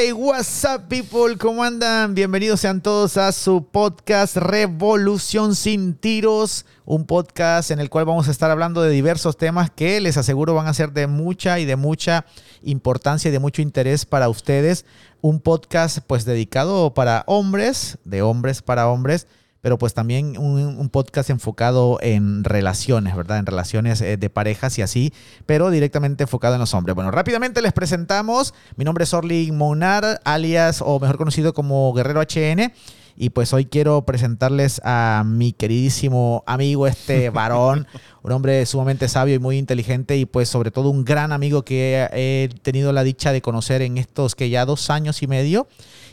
Hey, what's up, people? ¿Cómo andan? Bienvenidos sean todos a su podcast Revolución sin tiros, un podcast en el cual vamos a estar hablando de diversos temas que les aseguro van a ser de mucha y de mucha importancia y de mucho interés para ustedes. Un podcast pues dedicado para hombres, de hombres para hombres pero pues también un, podcast enfocado en relaciones, ¿verdad? En relaciones eh, de parejas y así, pero directamente enfocado en los hombres. Bueno, rápidamente les presentamos. Mi nombre es Orly Monar, alias o mejor conocido como Guerrero HN. Y pues hoy quiero presentarles a mi queridísimo amigo, este varón, un hombre sumamente sabio y muy inteligente y pues sobre todo un gran amigo que he tenido la dicha de conocer en estos que ya dos años y medio.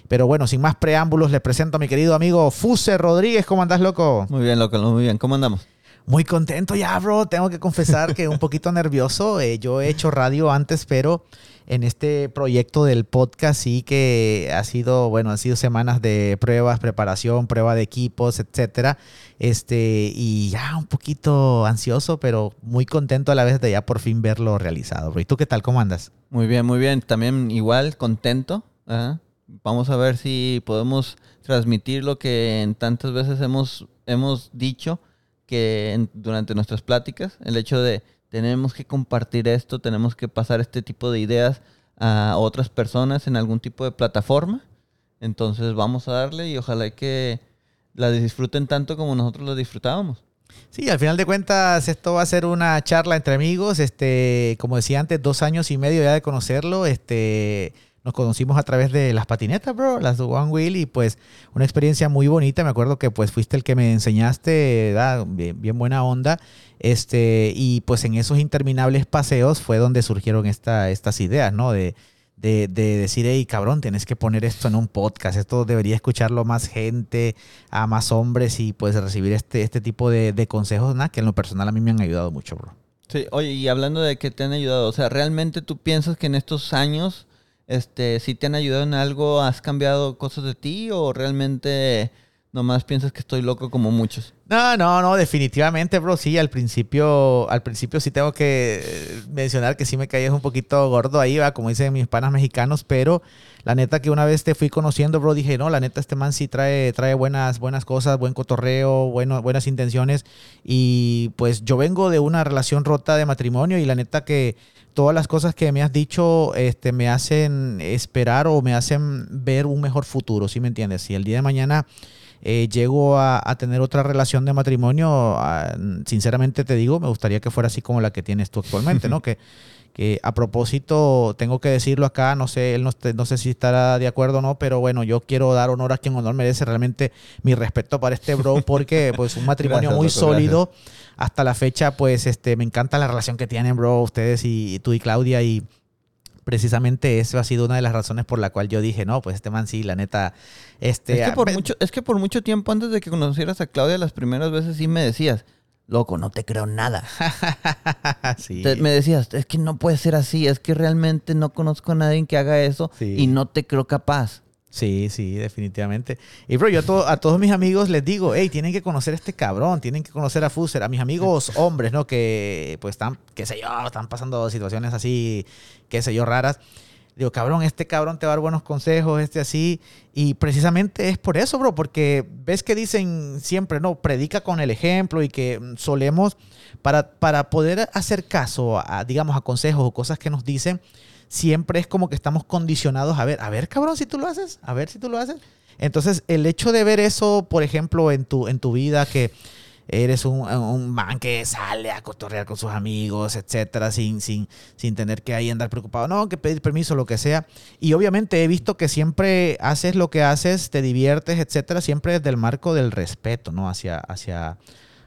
Pero bueno, sin más preámbulos, les presento a mi querido amigo Fuse Rodríguez. ¿Cómo andás, loco? Muy bien, loco, muy bien. ¿Cómo andamos? Muy contento ya, bro. Tengo que confesar que un poquito nervioso. Eh, yo he hecho radio antes, pero en este proyecto del podcast sí que ha sido, bueno, han sido semanas de pruebas, preparación, prueba de equipos, etcétera. Este, y ya un poquito ansioso, pero muy contento a la vez de ya por fin verlo realizado. Bro. ¿Y tú qué tal? ¿Cómo andas? Muy bien, muy bien. También igual, contento. Ajá vamos a ver si podemos transmitir lo que en tantas veces hemos, hemos dicho que durante nuestras pláticas, el hecho de tenemos que compartir esto, tenemos que pasar este tipo de ideas a otras personas en algún tipo de plataforma. Entonces vamos a darle y ojalá que la disfruten tanto como nosotros la disfrutábamos. Sí, al final de cuentas esto va a ser una charla entre amigos, este, como decía antes, dos años y medio ya de conocerlo, este, nos conocimos a través de las patinetas, bro, las One Wheel y pues una experiencia muy bonita. Me acuerdo que pues fuiste el que me enseñaste, Bien, buena onda. Este, y pues en esos interminables paseos fue donde surgieron esta, estas ideas, ¿no? De, de, decir, hey, cabrón, tienes que poner esto en un podcast, esto debería escucharlo más gente, a más hombres y pues recibir este, este tipo de, de consejos, nada, que en lo personal a mí me han ayudado mucho, bro. Sí, oye, y hablando de que te han ayudado, o sea, ¿realmente tú piensas que en estos años este, si te han ayudado en algo, has cambiado cosas de ti o realmente nomás piensas que estoy loco como muchos. No, no, no, definitivamente, bro. Sí, al principio, al principio sí tengo que mencionar que sí me caías un poquito gordo ahí, va, como dicen mis panas mexicanos, pero la neta que una vez te fui conociendo, bro, dije, no, la neta este man sí trae, trae buenas, buenas cosas, buen cotorreo, bueno, buenas intenciones. Y pues yo vengo de una relación rota de matrimonio y la neta que todas las cosas que me has dicho este, me hacen esperar o me hacen ver un mejor futuro, ¿sí me entiendes? Si el día de mañana eh, llego a, tener otra relación de matrimonio, ah, sinceramente te digo, me gustaría que fuera así como la que tienes tú actualmente, ¿no? que, que a propósito, tengo que decirlo acá, no sé, él no, no, sé si estará de acuerdo o no, pero bueno, yo quiero dar honor a quien honor merece, realmente mi respeto para este bro, porque pues un matrimonio muy sólido. Hasta la fecha, pues este, me encanta la relación que tienen, bro, ustedes y, tú y Claudia y precisamente eso ha sido una de las razones por la cual yo dije, no, pues este man sí, la neta, este... Es que por, mucho, es que por mucho tiempo antes de que conocieras a Claudia, las primeras veces sí me decías, loco, no te creo nada. me decías, es que no puede ser así, es que realmente no conozco a nadie que haga eso y no te creo capaz. Sí, sí, definitivamente. Y bro, yo a, todos mis amigos les digo, hey, tienen que conocer a este cabrón, tienen que conocer a Fuser, a mis amigos hombres, ¿no? Que pues están, qué sé yo, están pasando situaciones así, qué sé yo, raras. Digo, cabrón, este cabrón te va a dar buenos consejos, este así. Y precisamente es por eso, bro, porque ves que dicen siempre, no, predica con el ejemplo y que solemos, para, para poder hacer caso a, digamos, a consejos o cosas que nos dicen, siempre es como que estamos condicionados a ver, a ver, cabrón, si tú lo haces, a ver si tú lo haces. Entonces, el hecho de ver eso, por ejemplo, en tu, en tu vida, que eres un, un, man que sale a cotorrear con sus amigos, etcétera, sin, sin, sin tener que ahí andar preocupado, no, que pedir permiso, lo que sea. Y obviamente he visto que siempre haces lo que haces, te diviertes, etcétera, siempre desde el marco del respeto, ¿no? Hacia, hacia,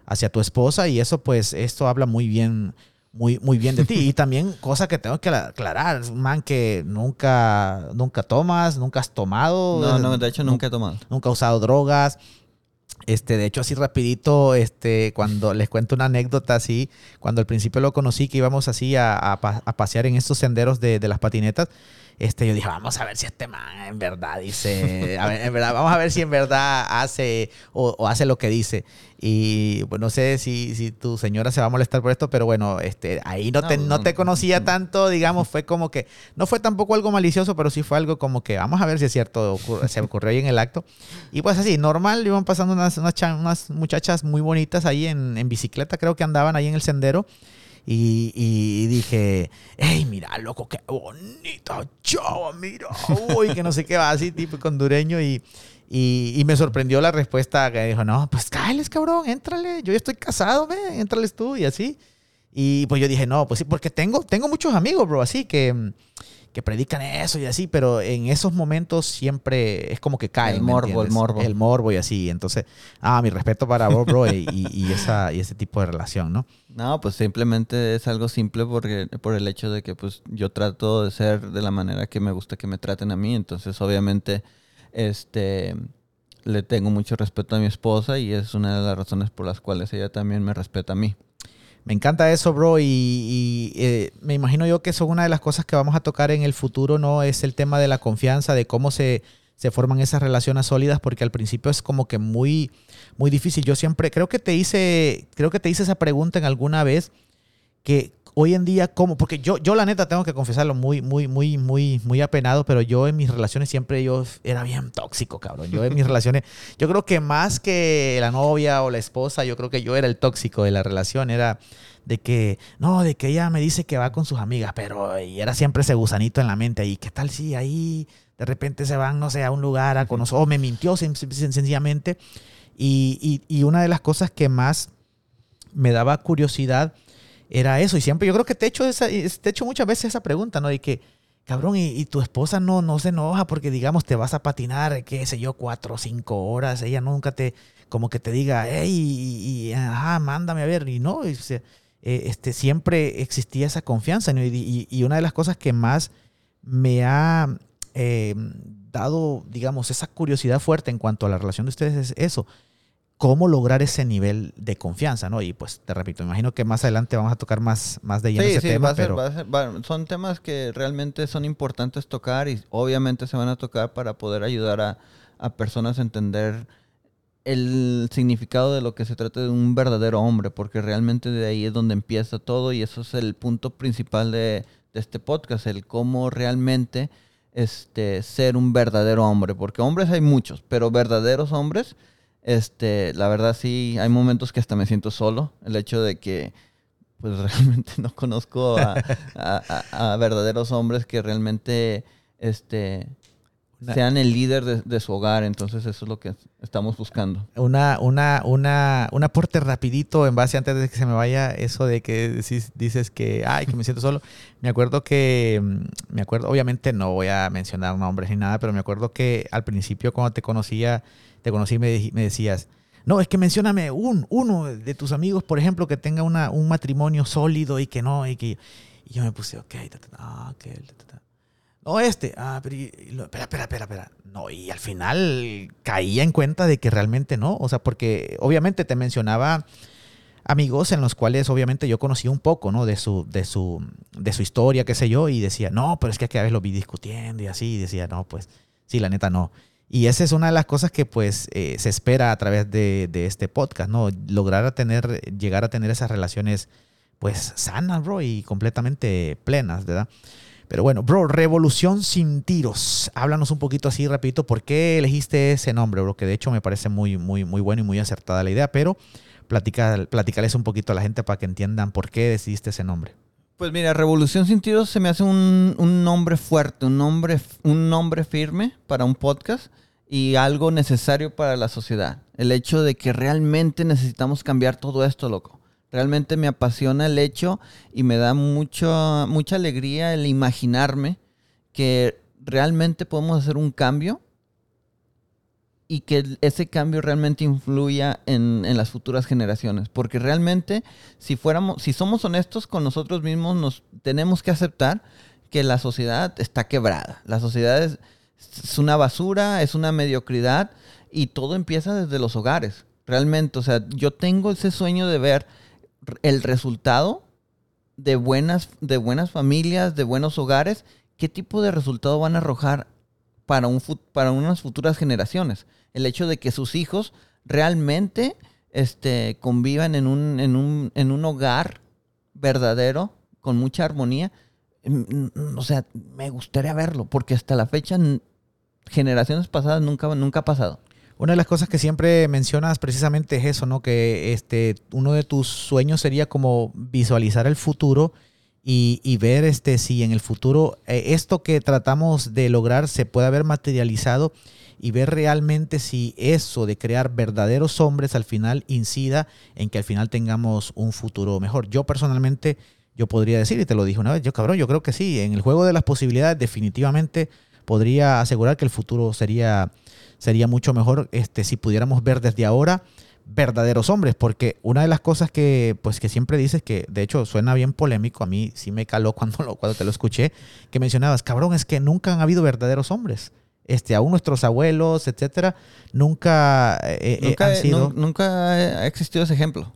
hacia tu esposa. Y eso, pues, esto habla muy bien muy, muy bien de ti. Y también, cosa que tengo que aclarar, man, que nunca, nunca tomas, nunca has tomado. No, no, de hecho nunca he tomado. Nunca he usado drogas. Este, de hecho, así rapidito, este, cuando les cuento una anécdota así, cuando al principio lo conocí, que íbamos así a, a, pasear en estos senderos de, de, las patinetas, este, yo dije, vamos a ver si este man en verdad dice, a ver, en verdad, vamos a ver si en verdad hace o, hace lo que dice. Y pues no sé si, si, tu señora se va a molestar por esto, pero bueno, este, ahí no, te, no, te conocía tanto, digamos, fue como que, no fue tampoco algo malicioso, pero sí fue algo como que, vamos a ver si es cierto, se ocurrió ahí en el acto. Y pues así, normal, iban pasando unas, unas, unas muchachas muy bonitas ahí en, en bicicleta, creo que andaban ahí en el sendero. Y, dije, hey, mira, loco, qué bonita chava, mira, uy, que no sé qué va, así, tipo hondureño. Y, y, me sorprendió la respuesta que dijo, no, pues cállales, cabrón, éntrale, yo ya estoy casado, ve, éntrales tú y así. Y pues yo dije, no, pues sí, porque tengo, tengo muchos amigos, bro, así que que predican eso y así, pero en esos momentos siempre es como que cae. El morbo, el morbo. El morbo y así. Entonces, ah, mi respeto para vos, bro, y, esa, y ese tipo de relación, ¿no? No, pues simplemente es algo simple porque, por el hecho de que pues yo trato de ser de la manera que me gusta que me traten a mí. Entonces, obviamente, este le tengo mucho respeto a mi esposa y es una de las razones por las cuales ella también me respeta a mí. Me encanta eso, bro, y, eh, me imagino yo que eso es una de las cosas que vamos a tocar en el futuro, ¿no? Es el tema de la confianza, de cómo se, se forman esas relaciones sólidas, porque al principio es como que muy, muy difícil. Yo siempre, creo que te hice, creo que te hice esa pregunta en alguna vez, que hoy en día, ¿cómo? Porque yo, yo la neta tengo que confesarlo, muy, muy, muy, muy, muy apenado, pero yo en mis relaciones siempre yo era bien tóxico, cabrón. Yo en mis relaciones, yo creo que más que la novia o la esposa, yo creo que yo era el tóxico de la relación, era de que, no, de que ella me dice que va con sus amigas, pero y era siempre ese gusanito en la mente ahí, ¿qué tal si ahí de repente se van, no sé, a un lugar a conocer, o me mintió sencillamente? Y, y, y una de las cosas que más me daba curiosidad, era eso. Y siempre yo creo que te he hecho, hecho muchas veces esa pregunta, ¿no? Y que, cabrón, y, tu esposa no, no se enoja porque, digamos, te vas a patinar, qué sé yo, cuatro o cinco horas. Ella nunca te, como que te diga, hey, y, mándame a ver. Y no, eh, este, siempre existía esa confianza. Y, una de las cosas que más me ha eh, dado, digamos, esa curiosidad fuerte en cuanto a la relación de ustedes es eso cómo lograr ese nivel de confianza, ¿no? Y pues te repito, imagino que más adelante vamos a tocar más, más de lleno ese tema. pero... son temas que realmente son importantes tocar y obviamente se van a tocar para poder ayudar a, personas a entender el significado de lo que se trata de un verdadero hombre, porque realmente de ahí es donde empieza todo y eso es el punto principal de, de este podcast, el cómo realmente este, ser un verdadero hombre, porque hombres hay muchos, pero verdaderos hombres este, la verdad sí, hay momentos que hasta me siento solo. El hecho de que pues realmente no conozco a, verdaderos hombres que realmente este, sean el líder de, su hogar. Entonces eso es lo que estamos buscando. Una, una, una, un aporte rapidito en base antes de que se me vaya eso de que dices, dices que, ay, que me siento solo. Me acuerdo que, mm, me acuerdo, obviamente no voy a mencionar nombres ni nada, pero me acuerdo que al principio cuando te conocía conocí y me, decías, no, es que mencióname un, uno de tus amigos, por ejemplo, que tenga una, un matrimonio sólido y que no, y que... Yo me puse, ok, ah, no, este, ah, pero, espera, espera, espera, espera. No, y al final caía en cuenta de que realmente no, o sea, porque obviamente te mencionaba amigos en los cuales obviamente yo conocía un poco, ¿no? De su, de su, de su historia, qué sé yo, y decía, no, pero es que a veces lo vi discutiendo y así, y decía, no, pues, sí, la neta no. Y esa es una de las cosas que pues eh, se espera a través de, este podcast, ¿no? Lograr a tener, llegar a tener esas relaciones pues sanas, bro, y completamente plenas, ¿verdad? Pero bueno, bro, Revolución sin tiros. Háblanos un poquito así rapidito, ¿por qué elegiste ese nombre, bro? Que de hecho me parece muy, muy, muy bueno y muy acertada la idea, pero platica, platicales un poquito a la gente para que entiendan por qué decidiste ese nombre. Pues mira, Revolución sin tiros se me hace un, un, nombre fuerte, un nombre, un nombre firme para un podcast y algo necesario para la sociedad. El hecho de que realmente necesitamos cambiar todo esto, loco. Realmente me apasiona el hecho y me da mucho, mucha alegría el imaginarme que realmente podemos hacer un cambio y que ese cambio realmente influya en, las futuras generaciones. Porque realmente, si fuéramos, si somos honestos con nosotros mismos, nos tenemos que aceptar que la sociedad está quebrada. La sociedad es, es una basura, es una mediocridad y todo empieza desde los hogares. Realmente, o sea, yo tengo ese sueño de ver el resultado de buenas, de buenas familias, de buenos hogares ¿qué tipo de resultado van a arrojar para, un, para unas futuras generaciones? El hecho de que sus hijos realmente este, convivan en un, en, un, en un hogar verdadero, con mucha armonía. Mm, o sea, me gustaría verlo, porque hasta la fecha, generaciones pasadas nunca, nunca ha pasado. Una de las cosas que siempre mencionas precisamente es eso, ¿no? Que este, uno de tus sueños sería como visualizar el futuro y, ver este, si en el futuro eh, esto que tratamos de lograr se puede haber materializado y ver realmente si eso de crear verdaderos hombres al final incida en que al final tengamos un futuro mejor. Yo personalmente, yo podría decir, y te lo dije una vez, yo cabrón, yo creo que sí, en el juego de las posibilidades definitivamente podría asegurar que el futuro sería, sería mucho mejor este, si pudiéramos ver desde ahora verdaderos hombres, porque una de las cosas que, pues, que siempre dices, que de hecho suena bien polémico, a mí sí me caló cuando, lo, cuando te lo escuché, que mencionabas, cabrón, es que nunca han habido verdaderos hombres. Este, aún nuestros abuelos, etcétera, nunca, eh, eh, han sido... nunca ha existido ese ejemplo.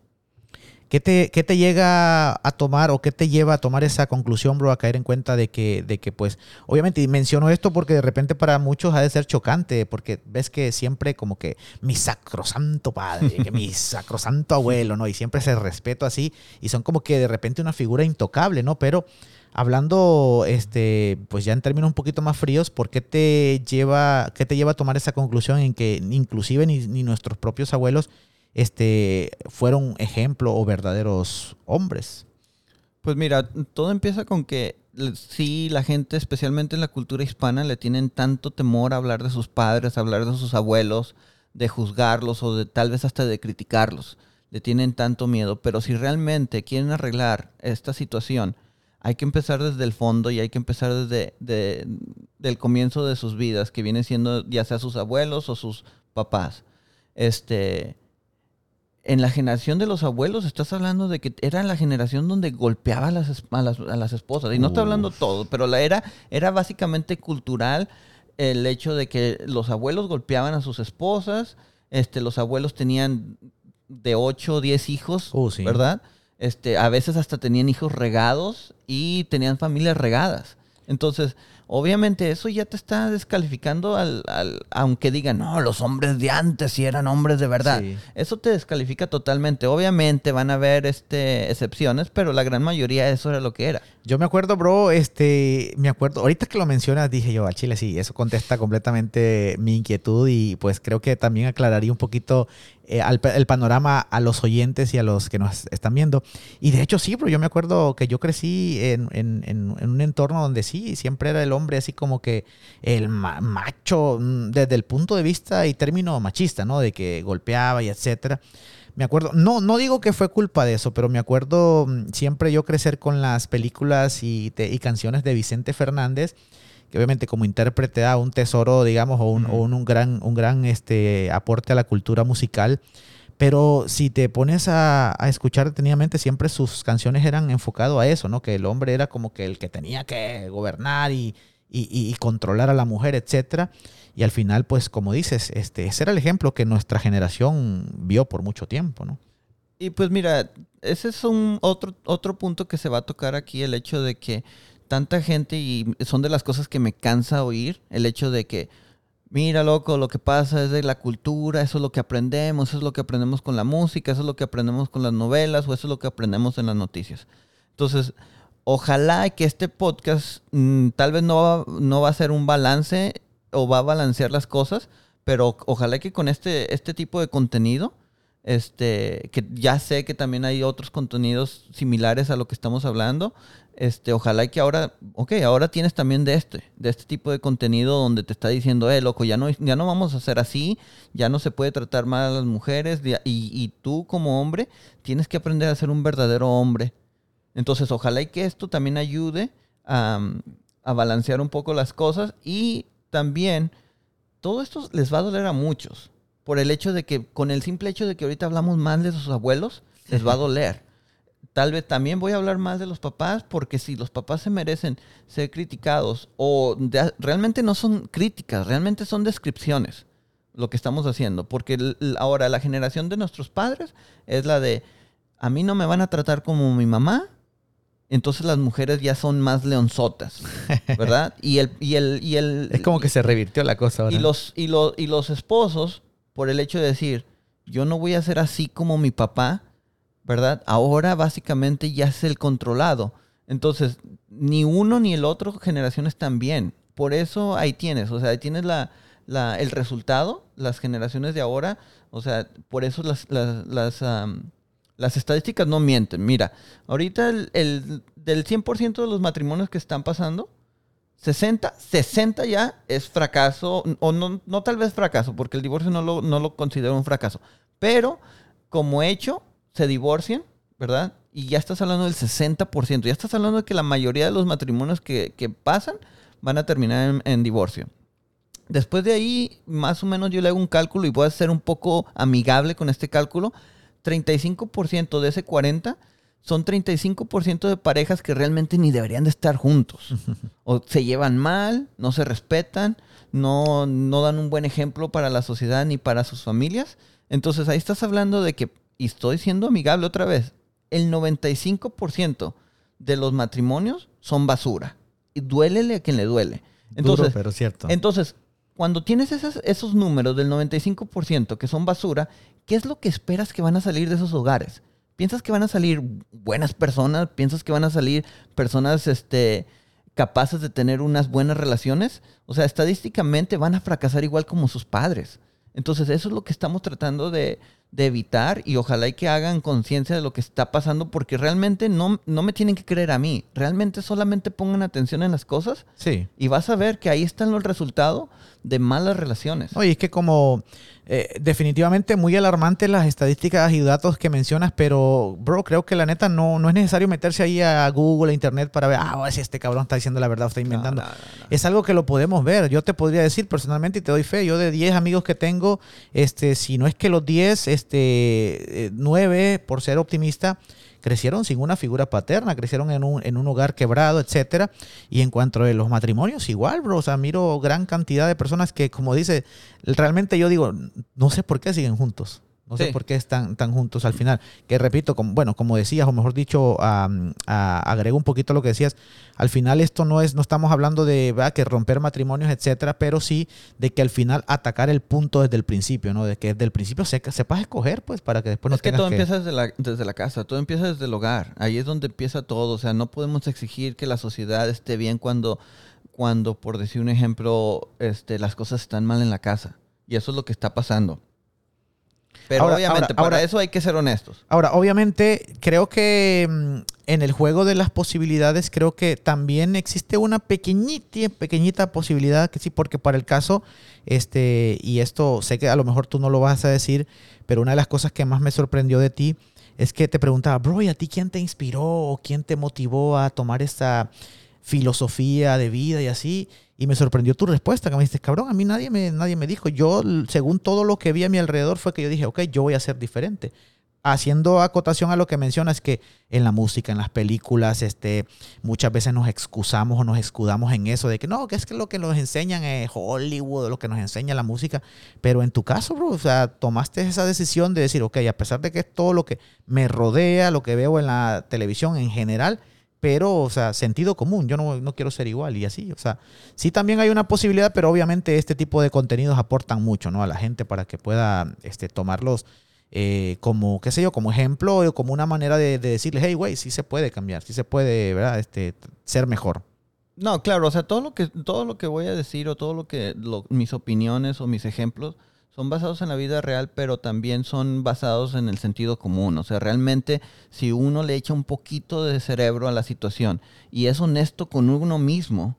¿Qué te, ¿Qué te, llega a tomar o qué te lleva a tomar esa conclusión, bro, a caer en cuenta de que, de que pues, obviamente, y menciono esto porque de repente para muchos ha de ser chocante, porque ves que siempre como que mi sacrosanto padre, que mi sacrosanto abuelo, ¿no? Y siempre se respeto así, y son como que de repente una figura intocable, ¿no? Pero hablando, este, pues ya en términos un poquito más fríos, ¿por qué te lleva, qué te lleva a tomar esa conclusión en que inclusive ni, ni nuestros propios abuelos este, fueron ejemplo o verdaderos hombres. Pues mira, todo empieza con que sí, la gente, especialmente en la cultura hispana, le tienen tanto temor a hablar de sus padres, a hablar de sus abuelos, de juzgarlos o de tal vez hasta de criticarlos. Le tienen tanto miedo. Pero si realmente quieren arreglar esta situación, hay que empezar desde el fondo y hay que empezar desde el comienzo de sus vidas, que viene siendo ya sea sus abuelos o sus papás. Este, en la generación de los abuelos estás hablando de que era la generación donde golpeaba a las, a las, esposas. Y no estoy hablando todo, pero la era, era básicamente cultural el hecho de que los abuelos golpeaban a sus esposas, este, los abuelos tenían de 8 o 10 hijos, uh, ¿verdad? Este, a veces hasta tenían hijos regados y tenían familias regadas. Entonces, obviamente eso ya te está descalificando al, aunque digan, no, los hombres de antes sí eran hombres de verdad. Eso te descalifica totalmente. Obviamente van a haber este, excepciones, pero la gran mayoría eso era lo que era. Yo me acuerdo, bro, este, me acuerdo, ahorita que lo mencionas, dije yo, a Chile, sí, eso contesta completamente mi inquietud y pues creo que también aclararía un poquito eh, el panorama a los oyentes y a los que nos están viendo. Y de hecho, sí, bro, yo me acuerdo que yo crecí en, un entorno donde sí, siempre era el hombre así como que el macho, mm, desde el punto de vista y término machista, ¿no? De que golpeaba y etcétera. Me acuerdo, no, no digo que fue culpa de eso, pero me acuerdo mm, siempre yo crecer con las películas y, y canciones de Vicente Fernández, que obviamente como intérprete da un tesoro, digamos, o un, un, gran, un gran este, aporte a la cultura musical. Pero si te pones a, a, escuchar detenidamente, siempre sus canciones eran enfocadas a eso, ¿no? Que el hombre era como que el que tenía que gobernar y, y, y controlar a la mujer, etcétera. Y al final, pues como dices, este, ese era el ejemplo que nuestra generación vio por mucho tiempo, ¿no? Y pues mira, ese es un otro, otro punto que se va a tocar aquí, el hecho de que tanta gente, y son de las cosas que me cansa oír, el hecho de que, mira loco, lo que pasa es de la cultura, eso es lo que aprendemos, eso es lo que aprendemos con la música, eso es lo que aprendemos con las novelas, o eso es lo que aprendemos en las noticias. Entonces, ojalá que este podcast mm, tal vez no va, no va a ser un balance o va a balancear las cosas, pero ojalá que con este, este tipo de contenido, este, que ya sé que también hay otros contenidos similares a lo que estamos hablando, este, ojalá que ahora, ok, ahora tienes también de este, de este tipo de contenido donde te está diciendo, eh, loco, ya no, ya no vamos a hacer así, ya no se puede tratar mal a las mujeres, y, y tú como hombre tienes que aprender a ser un verdadero hombre. Entonces, ojalá y que esto también ayude a, a balancear un poco las cosas y también todo esto les va a doler a muchos. Por el hecho de que, con el simple hecho de que ahorita hablamos más de sus abuelos, les va a doler. Tal vez también voy a hablar más de los papás, porque si los papás se merecen ser criticados, o realmente no son críticas, realmente son descripciones lo que estamos haciendo. Porque ahora la generación de nuestros padres es la de, a mí no me van a tratar como mi mamá, entonces las mujeres ya son más leonzotas, ¿verdad? Y el, y el, y el, Es como que se revirtió la cosa ahora. y los, y, los, y los esposos, por el hecho de decir, yo no voy a ser así como mi papá, ¿verdad? Ahora básicamente ya es el controlado. Entonces, ni uno ni el otro generación están bien. Por eso ahí tienes, o sea, ahí tienes la, la- el resultado, las generaciones de ahora, o sea, por eso las, las, las, las estadísticas no mienten. Mira, ahorita el, el- del 100% de los matrimonios que están pasando, 60, 60 ya es fracaso, o no, no tal vez fracaso, porque el divorcio no lo, no lo considero un fracaso, pero como hecho, se divorcian, ¿verdad? Y ya estás hablando del 60%, ya estás hablando de que la mayoría de los matrimonios que, que pasan van a terminar en, en divorcio. Después de ahí, más o menos yo le hago un cálculo y voy a ser un poco amigable con este cálculo. 35% de ese 40 son 35% de parejas que realmente ni deberían de estar juntos. O se llevan mal, no se respetan, no, no dan un buen ejemplo para la sociedad ni para sus familias. Entonces ahí estás hablando de que, y estoy siendo amigable otra vez, el 95% de los matrimonios son basura. Y duélele a quien le duele. Entonces, Duro, pero cierto. entonces, cuando tienes esas- esos números del 95% que son basura, ¿qué es lo que esperas que van a salir de esos hogares? ¿Piensas que van a salir buenas personas? ¿Piensas que van a salir personas este, capaces de tener unas buenas relaciones? O sea, estadísticamente van a fracasar igual como sus padres. Entonces, eso es lo que estamos tratando de, de evitar y ojalá y que hagan conciencia de lo que está pasando porque realmente no, no me tienen que creer a mí. Realmente solamente pongan atención en las cosas sí. y vas a ver que ahí están los resultados de malas relaciones. Oye, es que como eh, definitivamente muy alarmantes las estadísticas y datos que mencionas, pero bro, creo que la neta no, no es necesario meterse ahí a Google, a Internet para ver, ah, si este cabrón está diciendo la verdad o está inventando. No, no, no, no. Es algo que lo podemos ver. Yo te podría decir personalmente y te doy fe. Yo de 10 amigos que tengo, este, si no es que los 10, este, eh, 9, por ser optimista, crecieron sin una figura paterna, crecieron en un, en un hogar quebrado, etcétera. Y en cuanto a los matrimonios, igual, bro. O sea, miro gran cantidad de personas que, como dice, realmente yo digo, no sé por qué siguen juntos. No sé por qué están tan juntos al final. Que repito, como, bueno, como decías, o mejor dicho, a- agrego un poquito lo que decías. Al final esto no es, no estamos hablando de ¿verdad? que romper matrimonios, etcétera, pero sí de que al final atacar el punto desde el principio, ¿no? De que desde el principio se, sepas escoger, pues, para que después no es que todo empieza desde la, desde la casa, todo empieza desde el hogar. Ahí es donde empieza todo. O sea, no podemos exigir que la sociedad esté bien cuando, cuando por decir un ejemplo, este, las cosas están mal en la casa. Y eso es lo que está pasando. Pero Ahora- obviamente, ahora- para ahora- eso hay que ser honestos. Ahora, obviamente, creo que mm, en el juego de las posibilidades, creo que también existe una pequeñita, pequeñita posibilidad, que sí, porque para el caso, este, y esto sé que a lo mejor tú no lo vas a decir, pero una de las cosas que más me sorprendió de ti es que te preguntaba, bro, ¿y a ti quién te inspiró o quién te motivó a tomar esta filosofía de vida y así? Y me sorprendió tu respuesta, que me dijiste, cabrón, a mí nadie me, nadie me dijo. Yo, según todo lo que vi a mi alrededor, fue que yo dije, ok, yo voy a ser diferente. Haciendo acotación a lo que mencionas, que en la música, en las películas, este, muchas veces nos excusamos o nos escudamos en eso de que no, que es que lo que nos enseñan es Hollywood, lo que nos enseña la música. Pero en tu caso, bro, o sea, tomaste esa decisión de decir, ok, a pesar de que es todo lo que me rodea, lo que veo en la televisión en general, pero, o sea, sentido común, yo no, no quiero ser igual y así, o sea, sí también hay una posibilidad, pero obviamente este tipo de contenidos aportan mucho, ¿no? A la gente para que pueda este, tomarlos eh, como, qué sé yo, como ejemplo o como una manera de, de decirles, hey, güey, sí se puede cambiar, sí se puede, ¿verdad? Este, ser mejor. No, claro, o sea, todo lo que, todo lo que voy a decir o todo lo que mis opiniones o mis ejemplos son basados en la vida real, pero también son basados en el sentido común. O sea, realmente si uno le echa un poquito de cerebro a la situación y es honesto con uno mismo,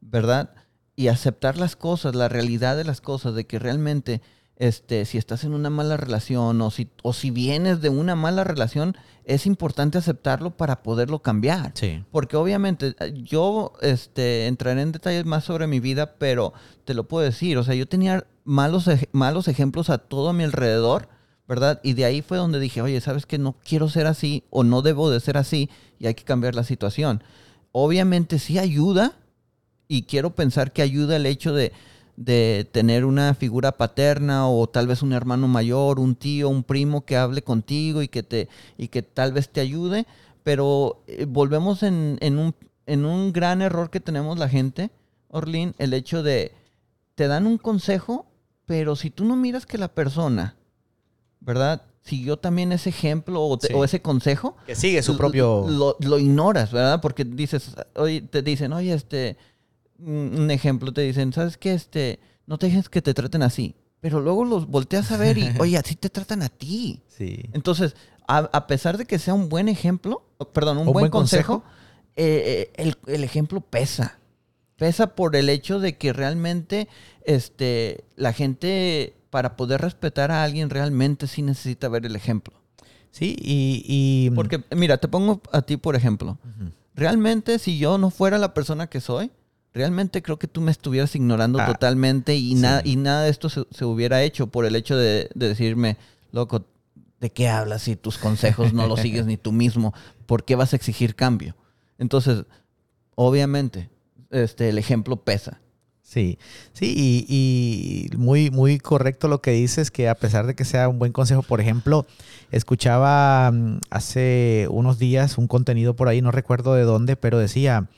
¿verdad? Y aceptar las cosas, la realidad de las cosas, de que realmente este, si estás en una mala relación o si, o si vienes de una mala relación, es importante aceptarlo para poderlo cambiar. Sí. Porque obviamente eh, yo este, entraré en detalles más sobre mi vida, pero te lo puedo decir. O sea, yo tenía malos, malos ejemplos a todo mi alrededor, ¿verdad? Y de ahí fue donde dije, oye, ¿sabes qué? No quiero ser así o no debo de ser así y hay que cambiar la situación. Obviamente sí ayuda y quiero pensar que ayuda el hecho de, de tener una figura paterna o tal vez un hermano mayor, un tío, un primo que hable contigo y que te y que tal vez te ayude, Pero eh, volvemos en, en un, en un gran error que tenemos la gente, Orlin, el hecho de, te dan un consejo, pero si tú no miras que la persona, ¿verdad? Siguió también ese ejemplo o, te- Sí. o ese consejo, Que sigue su propio... lo, lo ignoras, ¿verdad? Porque dices, oye, te dicen, oye, este, un ejemplo, te dicen, ¿sabes qué? Este, no te dejes que te traten así. Pero luego los volteas a ver y, oye, así te tratan a ti. Sí. Entonces, a, a pesar de que sea un buen ejemplo, perdón, un, ¿Un buen, buen consejo, consejo? eh, eh, el, el ejemplo pesa. Pesa por el hecho de que realmente este, la gente, para poder respetar a alguien, realmente sí necesita ver el ejemplo. Sí, y... y- Porque, mira, te pongo a ti, por ejemplo. Realmente, si yo no fuera la persona que soy, realmente creo que tú me estuvieras ignorando Ah, totalmente y, sí. nada, y nada de esto se, se hubiera hecho por el hecho de, de decirme, loco, ¿de qué hablas si tus consejos no los sigues ni tú mismo? ¿Por qué vas a exigir cambio? Entonces, obviamente, este, el ejemplo pesa. Sí, sí, y, y muy, muy correcto lo que dices, que a pesar de que sea un buen consejo, por ejemplo, escuchaba mm, hace unos días un contenido por ahí, no recuerdo de dónde, pero decía,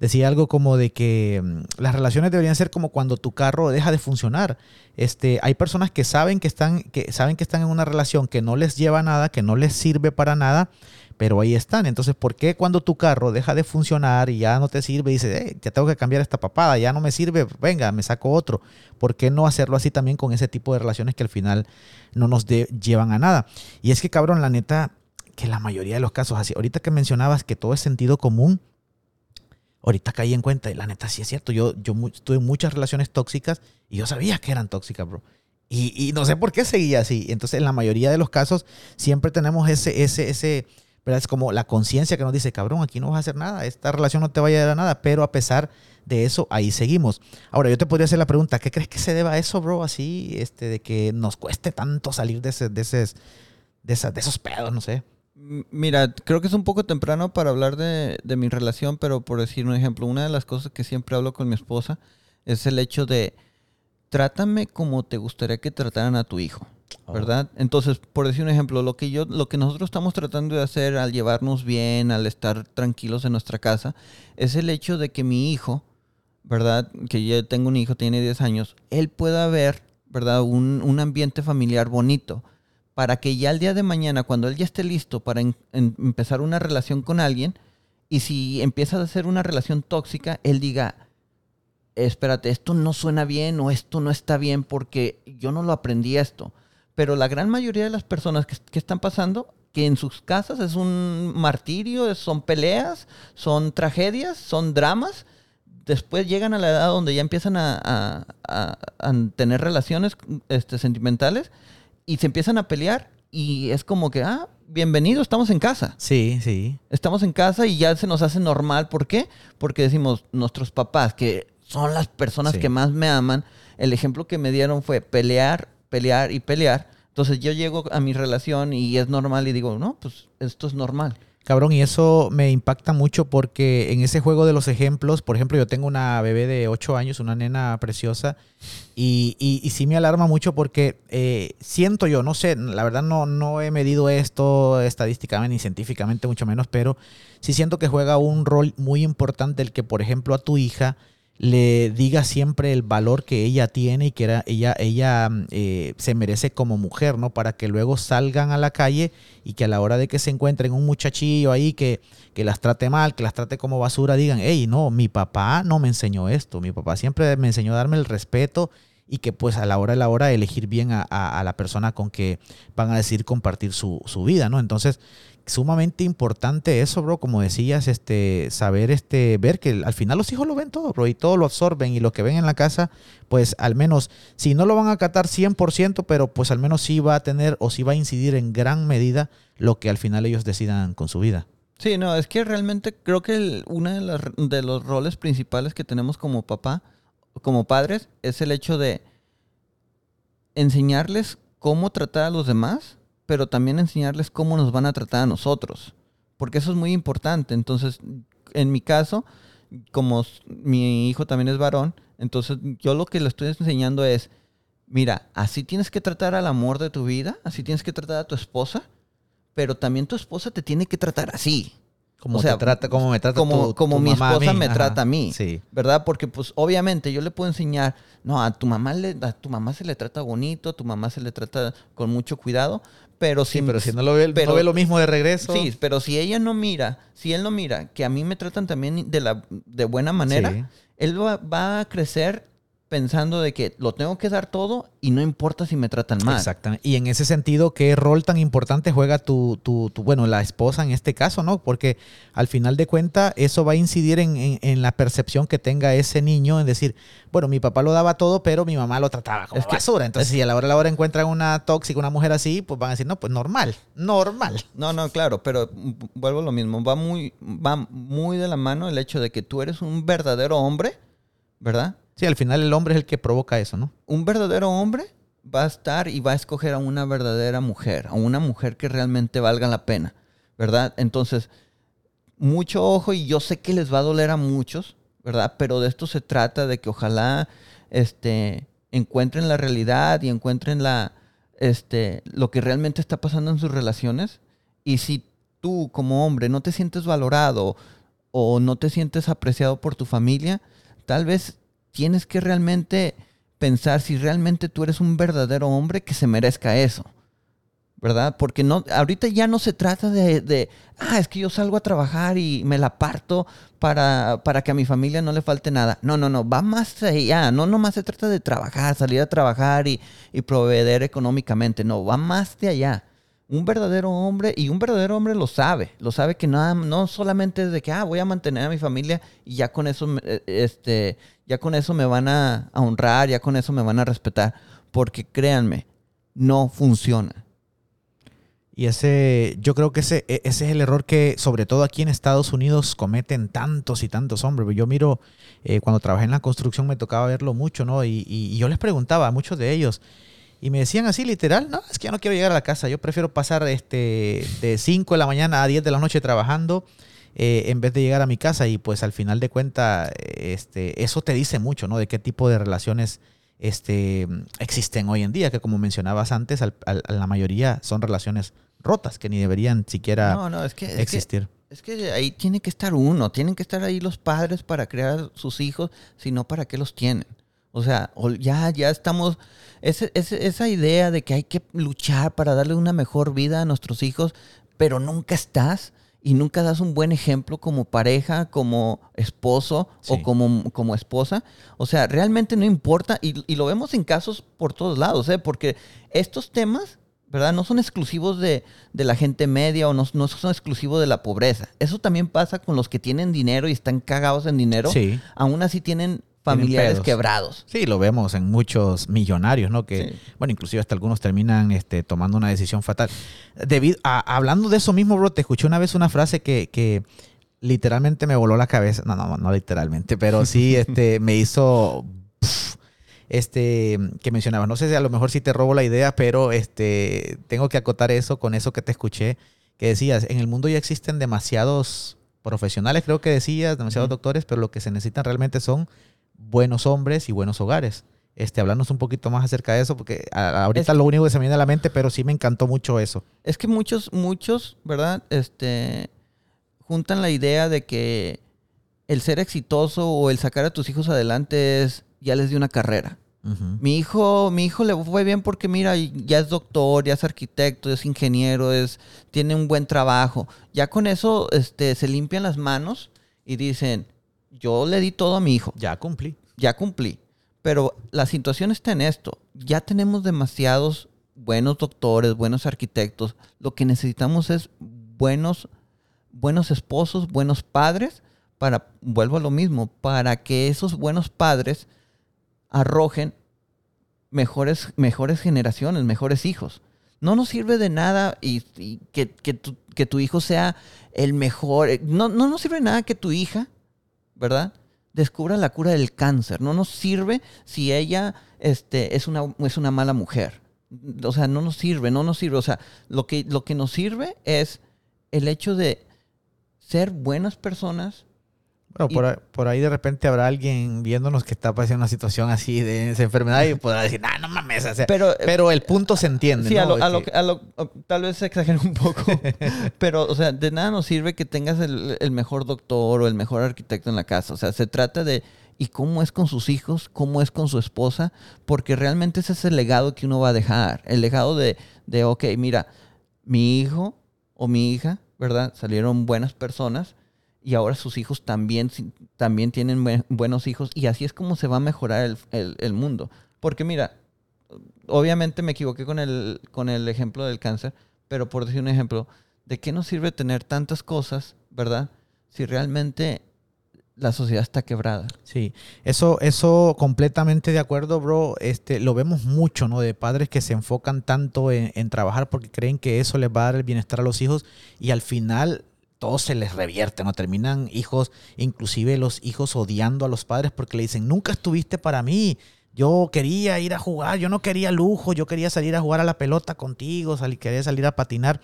decía algo como de que mm, las relaciones deberían ser como cuando tu carro deja de funcionar. Este, hay personas que saben que están, que saben que están en una relación que no les lleva a nada, que no les sirve para nada, pero ahí están. Entonces, ¿por qué cuando tu carro deja de funcionar y ya no te sirve, dices, "Eh, ya tengo que cambiar esta papada, ya no me sirve, venga, me saco otro? ¿Por qué no hacerlo así también con ese tipo de relaciones que al final no nos llevan a nada? Y es que, cabrón, la neta, que la mayoría de los casos, así, ahorita que mencionabas que todo es sentido común, ahorita caí en cuenta, y la neta sí es cierto, yo, yo tuve muchas relaciones tóxicas y yo sabía que eran tóxicas, bro. Y, y no sé por qué seguía así. Entonces, en la mayoría de los casos, siempre tenemos ese, ese, ese, ¿verdad? Es como la conciencia que nos dice, cabrón, aquí no vas a hacer nada, esta relación no te va a llevar a nada, pero a pesar de eso, ahí seguimos. Ahora, yo te podría hacer la pregunta, ¿qué crees que se deba a eso, bro? Así, este, de que nos cueste tanto salir de, ese, de, ese, de, esa- de esos pedos, no sé. Mira, creo que es un poco temprano para hablar de, de mi relación, pero por decir un ejemplo, una de las cosas que siempre hablo con mi esposa es el hecho de trátame como te gustaría que trataran a tu hijo, Oh. ¿verdad? Entonces, por decir un ejemplo, lo que yo, lo que nosotros estamos tratando de hacer al llevarnos bien, al estar tranquilos en nuestra casa, es el hecho de que mi hijo, ¿verdad? Que yo tengo un hijo, tiene 10 años, él pueda ver, ¿verdad? Un, un ambiente familiar bonito para que ya el día de mañana, cuando él ya esté listo para empezar una relación con alguien, y si empieza a hacer una relación tóxica, él diga, espérate, esto no suena bien o esto no está bien porque yo no lo aprendí esto. Pero la gran mayoría de las personas que, están pasando, que en sus casas es un martirio, son peleas, son tragedias, son dramas, después llegan a la edad donde ya empiezan a- a tener relaciones este, sentimentales y se empiezan a pelear y es como que, ah, bienvenido, estamos en casa. Sí, sí. Estamos en casa y ya se nos hace normal. ¿Por qué? Porque decimos, nuestros papás, que son las personas Sí. que más me aman, el ejemplo que me dieron fue pelear, pelear y pelear. Entonces yo llego a mi relación y es normal y digo, no, pues esto es normal. Cabrón, y eso me impacta mucho porque en ese juego de los ejemplos, por ejemplo, yo tengo una bebé de 8 años, una nena preciosa, y, y, sí me alarma mucho porque eh, siento yo, no sé, la verdad no, no he medido esto estadísticamente ni científicamente, mucho menos, pero sí siento que juega un rol muy importante el que, por ejemplo, a tu hija le diga siempre el valor que ella tiene y que ella, ella mm, eh, se merece como mujer, ¿no? Para que luego salgan a la calle y que a la hora de que se encuentren un muchachillo ahí que, que las trate mal, que las trate como basura, digan, hey, no, mi papá no me enseñó esto, mi papá siempre me enseñó a darme el respeto y que pues a la hora de la hora elegir bien a, a- a la persona con que van a decidir compartir su, su vida, ¿no? Entonces, sumamente importante eso, bro, como decías, este, saber, este, ver que al final los hijos lo ven todo, bro, y todo lo absorben y lo que ven en la casa, pues al menos, si no lo van a acatar 100%, pero pues al menos sí va a tener o sí va a incidir en gran medida lo que al final ellos decidan con su vida. Sí, no, es que realmente creo que uno de, de los roles principales que tenemos como papá, como padres, es el hecho de enseñarles cómo tratar a los demás, pero también enseñarles cómo nos van a tratar a nosotros. Porque eso es muy importante. Entonces, en mi caso, como mi hijo también es varón, entonces yo lo que le estoy enseñando es, mira, así tienes que tratar al amor de tu vida, así tienes que tratar a tu esposa, pero también tu esposa te tiene que tratar así. Como, o sea, te trata, como me trata como, tu- como tu mi mamá esposa me Ajá. trata a mí. Sí. ¿Verdad? Porque pues obviamente yo le puedo enseñar, no, a tu mamá le, a tu mamá se le trata bonito, a tu mamá se le trata con mucho cuidado, pero Sí, si, pero si no lo ve, no pero- ve lo mismo de regreso. Sí, pero si ella no mira, si él no mira que a mí me tratan también de la de buena manera, Sí. él va, va a crecer pensando de que lo tengo que dar todo y no importa si me tratan mal. Exactamente. Y en ese sentido, ¿qué rol tan importante juega tu, tu, tu- bueno, la esposa en este caso, ¿no? Porque al final de cuentas, eso va a incidir en, en- en la percepción que tenga ese niño, en decir, bueno, mi papá lo daba todo, pero mi mamá lo trataba como Es que- basura. Entonces, si a la hora de la hora encuentran una tóxica, una mujer así, pues van a decir, no, pues normal, normal. No, no, claro, pero vuelvo a lo mismo. Va muy, va muy de la mano el hecho de que tú eres un verdadero hombre, ¿verdad? Sí, al final el hombre es el que provoca eso, ¿no? Un verdadero hombre va a estar y va a escoger a una verdadera mujer, a una mujer que realmente valga la pena, ¿verdad? Entonces, mucho ojo y yo sé que les va a doler a muchos, ¿verdad? Pero de esto se trata de que ojalá este, encuentren la realidad y encuentren la, este, lo que realmente está pasando en sus relaciones. Y si tú como hombre no te sientes valorado o no te sientes apreciado por tu familia, tal vez tienes que realmente pensar si realmente tú eres un verdadero hombre que se merezca eso. ¿Verdad? Porque no, ahorita ya no se trata de, ah, es que yo salgo a trabajar y me la parto para, para que a mi familia no le falte nada. No, no, no, va más allá. No nomás se trata de trabajar, salir a trabajar y, y proveer económicamente. No, va más de allá. Un verdadero hombre, y un verdadero hombre lo sabe, lo sabe que nada, no solamente es de que, ah, voy a mantener a mi familia y ya con eso, eh, este, ya con eso me van a, honrar, ya con eso me van a respetar. Porque créanme, no funciona. Y ese, yo creo que ese, e- ese es el error que, sobre todo aquí en Estados Unidos, cometen tantos y tantos hombres. Yo miro, eh, cuando trabajé en la construcción me tocaba verlo mucho, ¿no? Y, yo les preguntaba a muchos de ellos, y me decían así literal, no, es que ya no quiero llegar a la casa, yo prefiero pasar este, de 5 de la mañana a 10 de la noche trabajando. Eh, en vez de llegar a mi casa y pues al final de cuentas este, eso te dice mucho, ¿no? De qué tipo de relaciones este, existen hoy en día, que como mencionabas antes, al- al- la mayoría son relaciones rotas, que ni deberían siquiera No, no, es que, es que, existir. es que ahí tiene que estar uno, tienen que estar ahí los padres para crear sus hijos, sino para qué los tienen. O sea, ya, ya estamos, ese- ese- esa idea de que hay que luchar para darle una mejor vida a nuestros hijos, pero nunca estás y nunca das un buen ejemplo como pareja, como esposo Sí. o como, como esposa. O sea, realmente no importa y, y lo vemos en casos por todos lados, ¿eh? porque estos temas, ¿verdad? No son exclusivos de, de la gente media o no, no son exclusivos de la pobreza. Eso también pasa con los que tienen dinero y están cagados en dinero. Sí. Aún así tienen familiares quebrados. Sí, lo vemos en muchos millonarios, ¿no? Que, Sí. bueno, inclusive hasta algunos terminan este, tomando una decisión fatal. Debido a- hablando de eso mismo, bro, te escuché una vez una frase que, que literalmente me voló la cabeza. No, no, no literalmente, pero sí este, me hizo... este, que mencionabas. No sé si a lo mejor sí te robo la idea, pero este, tengo que acotar eso con eso que te escuché, que decías, en el mundo ya existen demasiados profesionales, creo que decías, demasiados doctores, pero lo que se necesitan realmente son buenos hombres y buenos hogares. Este, hablarnos un poquito más acerca de eso, porque a- ahorita Es- lo único que se me viene a la mente, pero sí me encantó mucho eso. Es que muchos, muchos, ¿verdad? Este, juntan la idea de que el ser exitoso o el sacar a tus hijos adelante es, ya les di una carrera. Mi hijo, mi hijo le fue bien porque mira, ya es doctor, ya es arquitecto, es ingeniero, es, tiene un buen trabajo. Ya con eso este, se limpian las manos y dicen, yo le di todo a mi hijo, Ya cumplí. ya cumplí. Pero la situación está en esto. Ya tenemos demasiados buenos doctores, buenos arquitectos. Lo que necesitamos es buenos, buenos esposos, buenos padres para, vuelvo a lo mismo, para que esos buenos padres arrojen mejores, mejores generaciones, mejores hijos. No nos sirve de nada y, y que, que tu, que tu hijo sea el mejor. No, no nos sirve de nada que tu hija, ¿verdad? Descubra la cura del cáncer. No nos sirve si ella este, es, una, es una mala mujer. O sea, no nos sirve, no nos sirve. O sea, lo que, lo que nos sirve es el hecho de ser buenas personas, Bueno, por, ahí, por ahí de repente habrá alguien viéndonos que está pasando una situación así de esa enfermedad y podrá decir, nah, no mames. o sea, Pero, pero, el punto se entiende. Sí, ¿no? a lo, a lo a lo- tal vez exagero un poco, pero, o sea, de nada nos sirve que tengas el, el mejor doctor o el mejor arquitecto en la casa. O sea, se trata de, ¿y cómo es con sus hijos? ¿Cómo es con su esposa? Porque realmente ese es el legado que uno va a dejar. El legado de, de ok, mira, mi hijo o mi hija, ¿verdad? Salieron buenas personas y ahora sus hijos también, también tienen buen- buenos hijos y así es como se va a mejorar el, el- el mundo. Porque mira, obviamente me equivoqué con el, con el ejemplo del cáncer, pero por decir un ejemplo, ¿de qué nos sirve tener tantas cosas, verdad? Si realmente la sociedad está quebrada. Sí, eso, eso completamente de acuerdo, bro. Este, lo vemos mucho, ¿no? De padres que se enfocan tanto en, en trabajar porque creen que eso les va a dar el bienestar a los hijos y al final todo se les revierte, ¿no? Terminan hijos, inclusive los hijos odiando a los padres porque le dicen, nunca estuviste para mí. Yo quería ir a jugar, yo no quería lujo, yo quería salir a jugar a la pelota contigo, quería salir a patinar.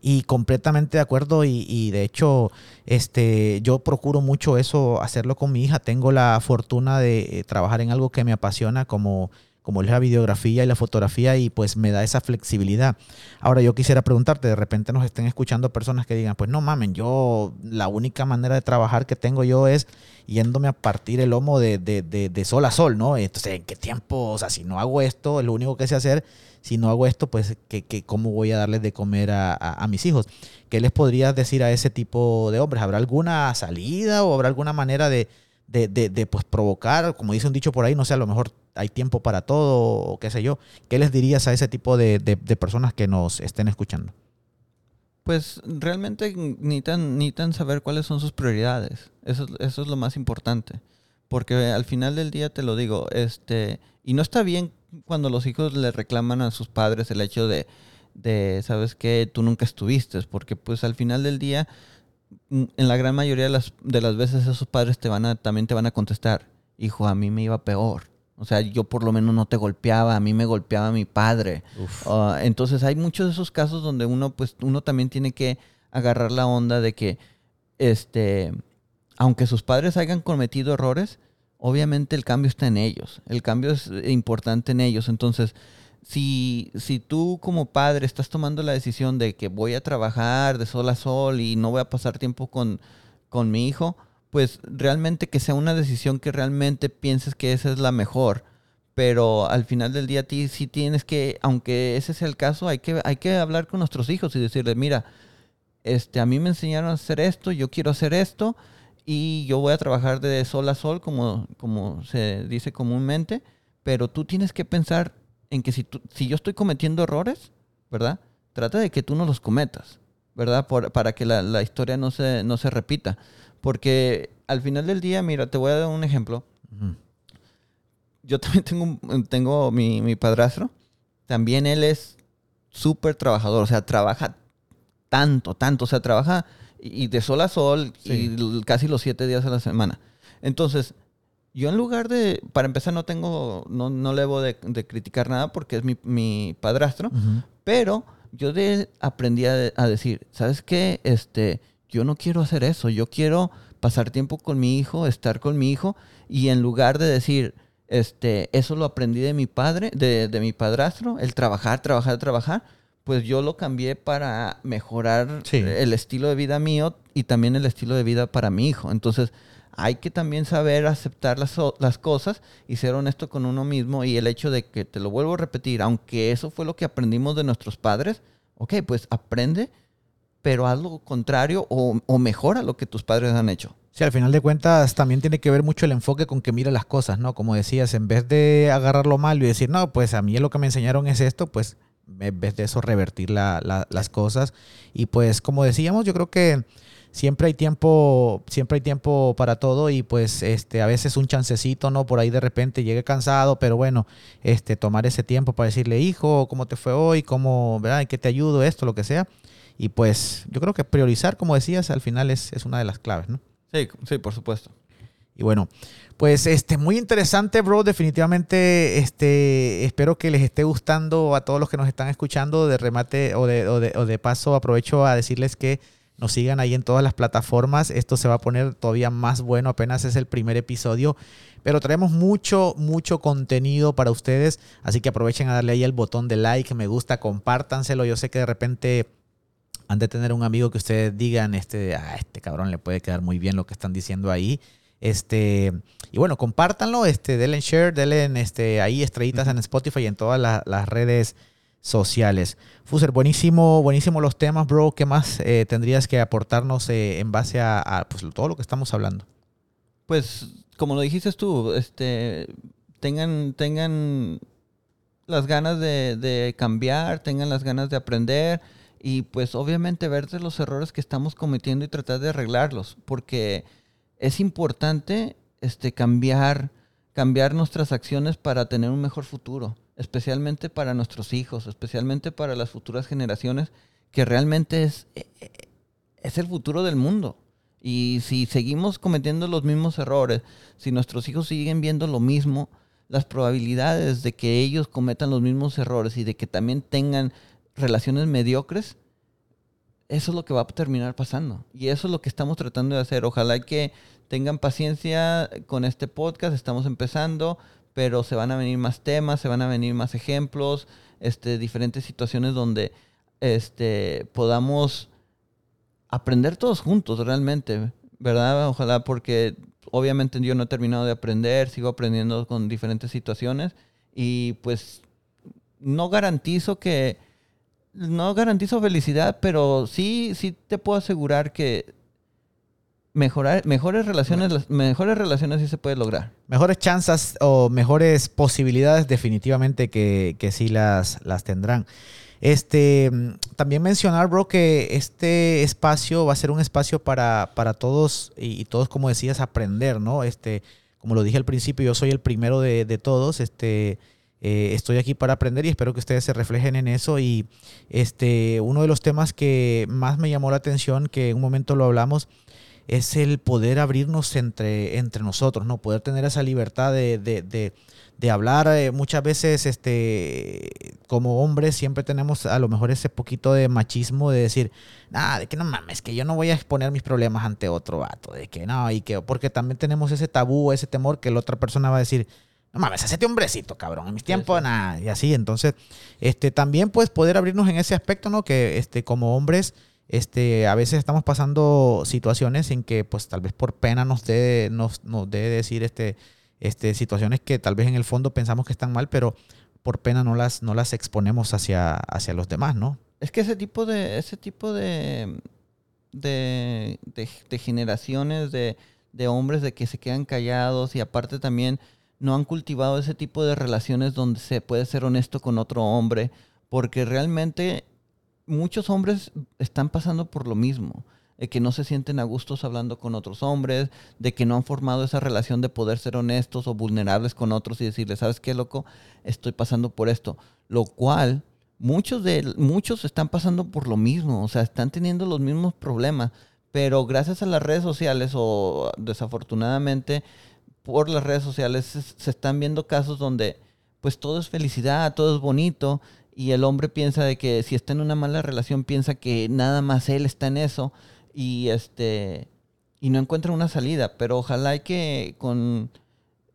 Y completamente de acuerdo y, y de hecho este, yo procuro mucho eso, hacerlo con mi hija. Tengo la fortuna de eh, trabajar en algo que me apasiona como, como es la videografía y la fotografía y pues me da esa flexibilidad. Ahora yo quisiera preguntarte, de repente nos estén escuchando personas que digan, pues no mamen, yo la única manera de trabajar que tengo yo es yéndome a partir el lomo de, de, de, de sol a sol, ¿no? Entonces, ¿en qué tiempo? O sea, si no hago esto, es lo único que sé hacer. Si no hago esto, pues, ¿qué, qué, cómo voy a darles de comer a, a, a mis hijos? ¿Qué les podrías decir a ese tipo de hombres? ¿Habrá alguna salida o habrá alguna manera de, de, de, de, pues, provocar? Como dice un dicho por ahí, no sé, a lo mejor hay tiempo para todo o qué sé yo. ¿Qué les dirías a ese tipo de, de, personas que nos estén escuchando? Pues realmente necesitan, necesitan saber cuáles son sus prioridades. Eso, eso es lo más importante. Porque al final del día te lo digo, este, y no está bien cuando los hijos le reclaman a sus padres el hecho de, de sabes que tú nunca estuviste, porque pues al final del día, en la gran mayoría de las, de las veces esos padres te van a, también te van a contestar, hijo, a mí me iba peor. O sea, yo por lo menos no te golpeaba, a mí me golpeaba mi padre. Uh, entonces hay muchos de esos casos donde uno, pues, uno también tiene que agarrar la onda de que, este, aunque sus padres hayan cometido errores, obviamente el cambio está en ellos. El cambio es importante en ellos. Entonces, si, si tú como padre estás tomando la decisión de que voy a trabajar de sol a sol y no voy a pasar tiempo con, con mi hijo, pues realmente que sea una decisión que realmente pienses que esa es la mejor. Pero al final del día a ti sí tienes que, aunque ese sea el caso, hay que, hay que hablar con nuestros hijos y decirles, mira, este, a mí me enseñaron a hacer esto, yo quiero hacer esto y yo voy a trabajar de sol a sol, como, como se dice comúnmente, pero tú tienes que pensar en que si, tú, si yo estoy cometiendo errores, ¿verdad? Trata de que tú no los cometas, ¿verdad? Por, para que la, la historia no se, no se repita. Porque al final del día, mira, te voy a dar un ejemplo. Uh -huh. Yo también tengo, tengo mi, mi, padrastro. También él es súper trabajador. O sea, trabaja tanto, tanto. O sea, trabaja y de sol a sol sí. y casi los siete días a la semana. Entonces, yo en lugar de, para empezar, no tengo, no, no le debo de, de criticar nada porque es mi, mi padrastro, uh -huh. pero yo de, aprendí a, a, decir, ¿sabes qué? Este, yo no quiero hacer eso, yo quiero pasar tiempo con mi hijo, estar con mi hijo, y en lugar de decir, este, eso lo aprendí de mi padre, de, de mi padrastro, el trabajar, trabajar, trabajar, pues yo lo cambié para mejorar sí. el estilo de vida mío y también el estilo de vida para mi hijo. Entonces, hay que también saber aceptar las, cosas y ser honesto con uno mismo y el hecho de que, te lo vuelvo a repetir, aunque eso fue lo que aprendimos de nuestros padres, ok, pues aprende pero haz lo contrario o, o, mejora lo que tus padres han hecho. Sí, al final de cuentas también tiene que ver mucho el enfoque con que mira las cosas, ¿no? Como decías, en vez de agarrar lo malo y decir, no, pues a mí lo que me enseñaron es esto, pues en vez de eso revertir la, la, las cosas. Y pues como decíamos, yo creo que siempre hay tiempo, siempre hay tiempo para todo y pues este a veces un chancecito, ¿no? Por ahí de repente llegue cansado, pero bueno, este tomar ese tiempo para decirle, hijo, ¿cómo te fue hoy? ¿Cómo, verdad? ¿En qué te ayudo? Esto, lo que sea. Y pues yo creo que priorizar, como decías, al final es, es una de las claves, ¿no? Sí, sí, por supuesto. Y bueno, pues este, muy interesante, bro. Definitivamente, este, espero que les esté gustando a todos los que nos están escuchando. De remate o de, o de, o de paso, aprovecho a decirles que nos sigan ahí en todas las plataformas. Esto se va a poner todavía más bueno, apenas es el primer episodio. Pero traemos mucho, mucho contenido para ustedes. Así que aprovechen a darle ahí el botón de like, me gusta, compártanselo. Yo sé que de repente han de tener un amigo que ustedes digan, este, a este cabrón le puede quedar muy bien lo que están diciendo ahí. Este, y bueno, compártanlo, este, denle share, denle este, ahí estrellitas en Spotify y en todas las redes sociales. Fuser, buenísimo, buenísimo los temas, bro. ¿Qué más eh, tendrías que aportarnos eh, en base a, pues, todo lo que estamos hablando? Pues, como lo dijiste tú, este, tengan, tengan las ganas de, cambiar, tengan las ganas de aprender y pues obviamente ver de los errores que estamos cometiendo y tratar de arreglarlos, porque es importante este, cambiar, cambiar nuestras acciones para tener un mejor futuro, especialmente para nuestros hijos, especialmente para las futuras generaciones, que realmente es, e, e, es el futuro del mundo. Y si seguimos cometiendo los mismos errores, si nuestros hijos siguen viendo lo mismo, las probabilidades de que ellos cometan los mismos errores y de que también tengan relaciones mediocres, eso es lo que va a terminar pasando. Y eso es lo que estamos tratando de hacer. Ojalá que tengan paciencia con este podcast. Estamos empezando, pero se van a venir más temas, se van a venir más ejemplos, este, diferentes situaciones donde este, podamos aprender todos juntos realmente, ¿verdad? Ojalá porque obviamente yo no he terminado de aprender, sigo aprendiendo con diferentes situaciones y pues no garantizo que no garantizo felicidad, pero sí, sí te puedo asegurar que mejorar, mejores relaciones, las mejores relaciones sí se puede lograr. Mejores chances o mejores posibilidades definitivamente que, que sí las, las tendrán. Este, también mencionar, bro, que este espacio va a ser un espacio para, para todos y, todos, como decías, aprender, ¿no? Este, como lo dije al principio, yo soy el primero de, de todos. Este, eh, estoy aquí para aprender y espero que ustedes se reflejen en eso. Y este, uno de los temas que más me llamó la atención, que en un momento lo hablamos, es el poder abrirnos entre, entre nosotros, ¿no? Poder tener esa libertad de, de, de, hablar. Eh, muchas veces, este, como hombres, siempre tenemos a lo mejor ese poquito de machismo de decir, nada, de que no mames, que yo no voy a exponer mis problemas ante otro vato, de que no, y que, porque también tenemos ese tabú, ese temor que la otra persona va a decir, no mames, hacete hombrecito, cabrón. En mis tiempos, nada. Y así, entonces, este, también pues poder abrirnos en ese aspecto, ¿no? Que este, como hombres, este, a veces estamos pasando situaciones en que, pues, tal vez por pena nos debe, nos, nos decir, este, este, situaciones que tal vez en el fondo pensamos que están mal, pero por pena no las, no las exponemos hacia, hacia los demás, ¿no? Es que ese tipo de, ese tipo de, de, de generaciones de, de hombres de que se quedan callados y aparte también no han cultivado ese tipo de relaciones donde se puede ser honesto con otro hombre, porque realmente muchos hombres están pasando por lo mismo, de que no se sienten a gustos hablando con otros hombres, de que no han formado esa relación de poder ser honestos o vulnerables con otros y decirles, ¿sabes qué, loco? Estoy pasando por esto. Lo cual, muchos de muchos están pasando por lo mismo, o sea, están teniendo los mismos problemas, pero gracias a las redes sociales o desafortunadamente por las redes sociales se, están viendo casos donde pues todo es felicidad, todo es bonito y el hombre piensa de que si está en una mala relación piensa que nada más él está en eso y este y no encuentra una salida, pero ojalá que con,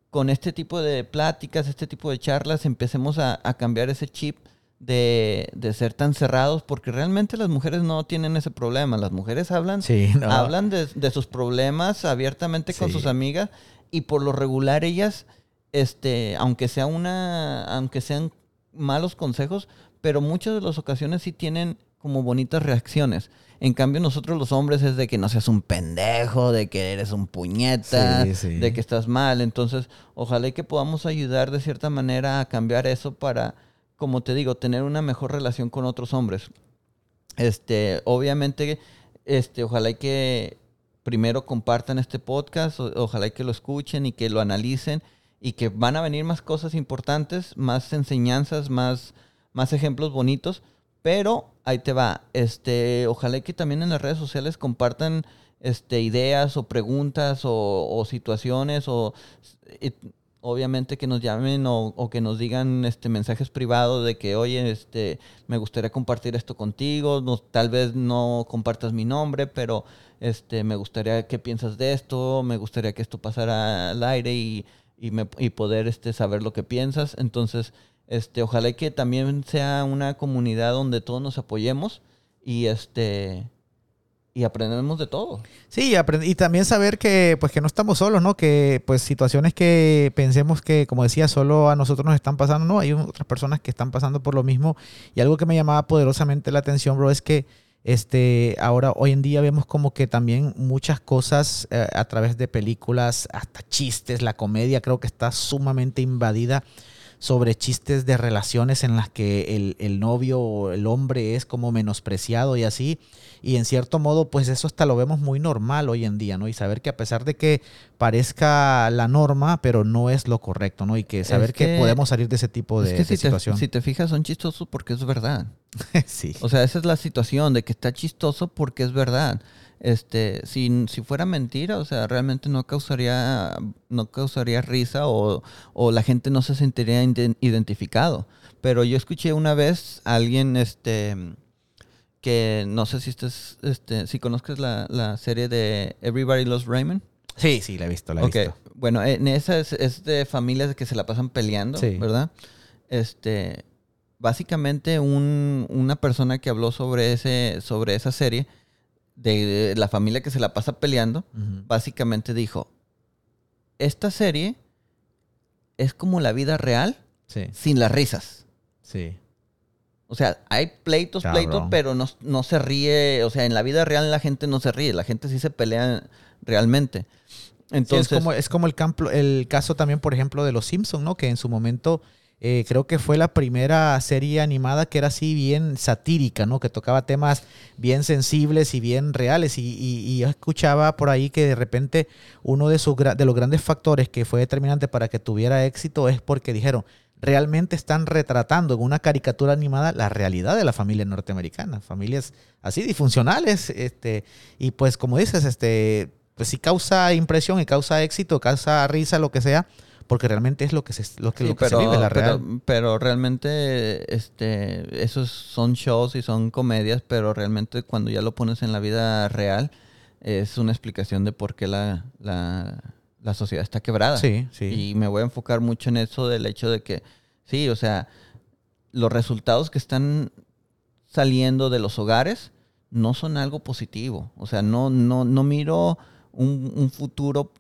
con este tipo de pláticas, este tipo de charlas empecemos a, cambiar ese chip de, ser tan cerrados, porque realmente las mujeres no tienen ese problema. Las mujeres hablan, hablan de, sus problemas abiertamente con sus amigas y por lo regular ellas, este, aunque sea una, aunque sean malos consejos, pero muchas de las ocasiones sí tienen como bonitas reacciones. En cambio, nosotros los hombres es de que no seas un pendejo, de que eres un puñeta, de que estás mal. Entonces, ojalá que podamos ayudar de cierta manera a cambiar eso para, como te digo, tener una mejor relación con otros hombres. Este, obviamente, este, ojalá que primero compartan este podcast, ojalá que lo escuchen y que lo analicen y que van a venir más cosas importantes, más enseñanzas, más, más ejemplos bonitos, pero ahí te va, este, ojalá que también en las redes sociales compartan este, ideas o preguntas o, situaciones o obviamente que nos llamen o, o que nos digan este mensajes privados de que, oye, este, me gustaría compartir esto contigo, no- tal vez no compartas mi nombre, pero este, me gustaría que piensas de esto, me gustaría que esto pasara al aire y, y, poder este, saber lo que piensas. Entonces, este, ojalá que también sea una comunidad donde todos nos apoyemos y este y aprendemos de todo. Sí, y, también saber que pues no estamos solos, ¿no? Que pues situaciones que pensemos que, como decía, solo a nosotros nos están pasando, no, hay otras personas que están pasando por lo mismo. Y algo que me llamaba poderosamente la atención, bro, es que este ahora hoy en día vemos como que también muchas cosas eh, a través de películas, hasta chistes, la comedia creo que está sumamente invadida sobre chistes de relaciones en las que el, el novio o el hombre es como menospreciado y así. Y en cierto modo, pues eso hasta lo vemos muy normal hoy en día, ¿no? Y saber que a pesar de que parezca la norma, pero no es lo correcto, ¿no? Y que saber que, que- podemos salir de ese tipo de, es que de si te, situación. si te fijas son chistosos porque es verdad. sí. O sea, esa es la situación de que está chistoso porque es verdad. Este, si, si fuera mentira, o sea, realmente no causaría, no causaría risa o, o la gente no se sentiría identificado. Pero yo escuché una vez a alguien, este, que no sé si estés, este, si conozcas la, la serie de Everybody Loves Raymond. Sí, sí, la he visto, la he visto. bueno, en esa es, es de familias que se la pasan peleando, Sí. ¿verdad? Este, básicamente un- una persona que habló sobre ese, sobre esa serie de, la familia que se la pasa peleando, básicamente dijo, esta serie es como la vida real Sí, sin las risas. sí. O sea, hay pleitos, Cabrón. pleitos, pero no, no se ríe. O sea, en la vida real la gente no se ríe. La gente sí se pelea realmente. Sí, Entonces, es como, es como el, campo, el caso también, por ejemplo, de Los Simpsons, ¿no? Que en su momento eh, creo que fue la primera serie animada que era así bien satírica, ¿no? Que tocaba temas bien sensibles y bien reales. Y, yo escuchaba por ahí que de repente uno de, sus, de los grandes factores que fue determinante para que tuviera éxito es porque dijeron, realmente están retratando en una caricatura animada la realidad de la familia norteamericana, familias así disfuncionales, este, y pues como dices, este, pues sí causa impresión y causa éxito, causa risa, lo que sea, porque realmente es lo que se, lo que, Sí, lo que pero, se vive, la pero- real. pero realmente este, esos son shows y son comedias, pero realmente cuando ya lo pones en la vida real es una explicación de por qué la, la, la sociedad está quebrada. Sí, sí. Y me voy a enfocar mucho en eso del hecho de que, sí, o sea, los resultados que están saliendo de los hogares no son algo positivo. O sea, no, no, no miro un, un futuro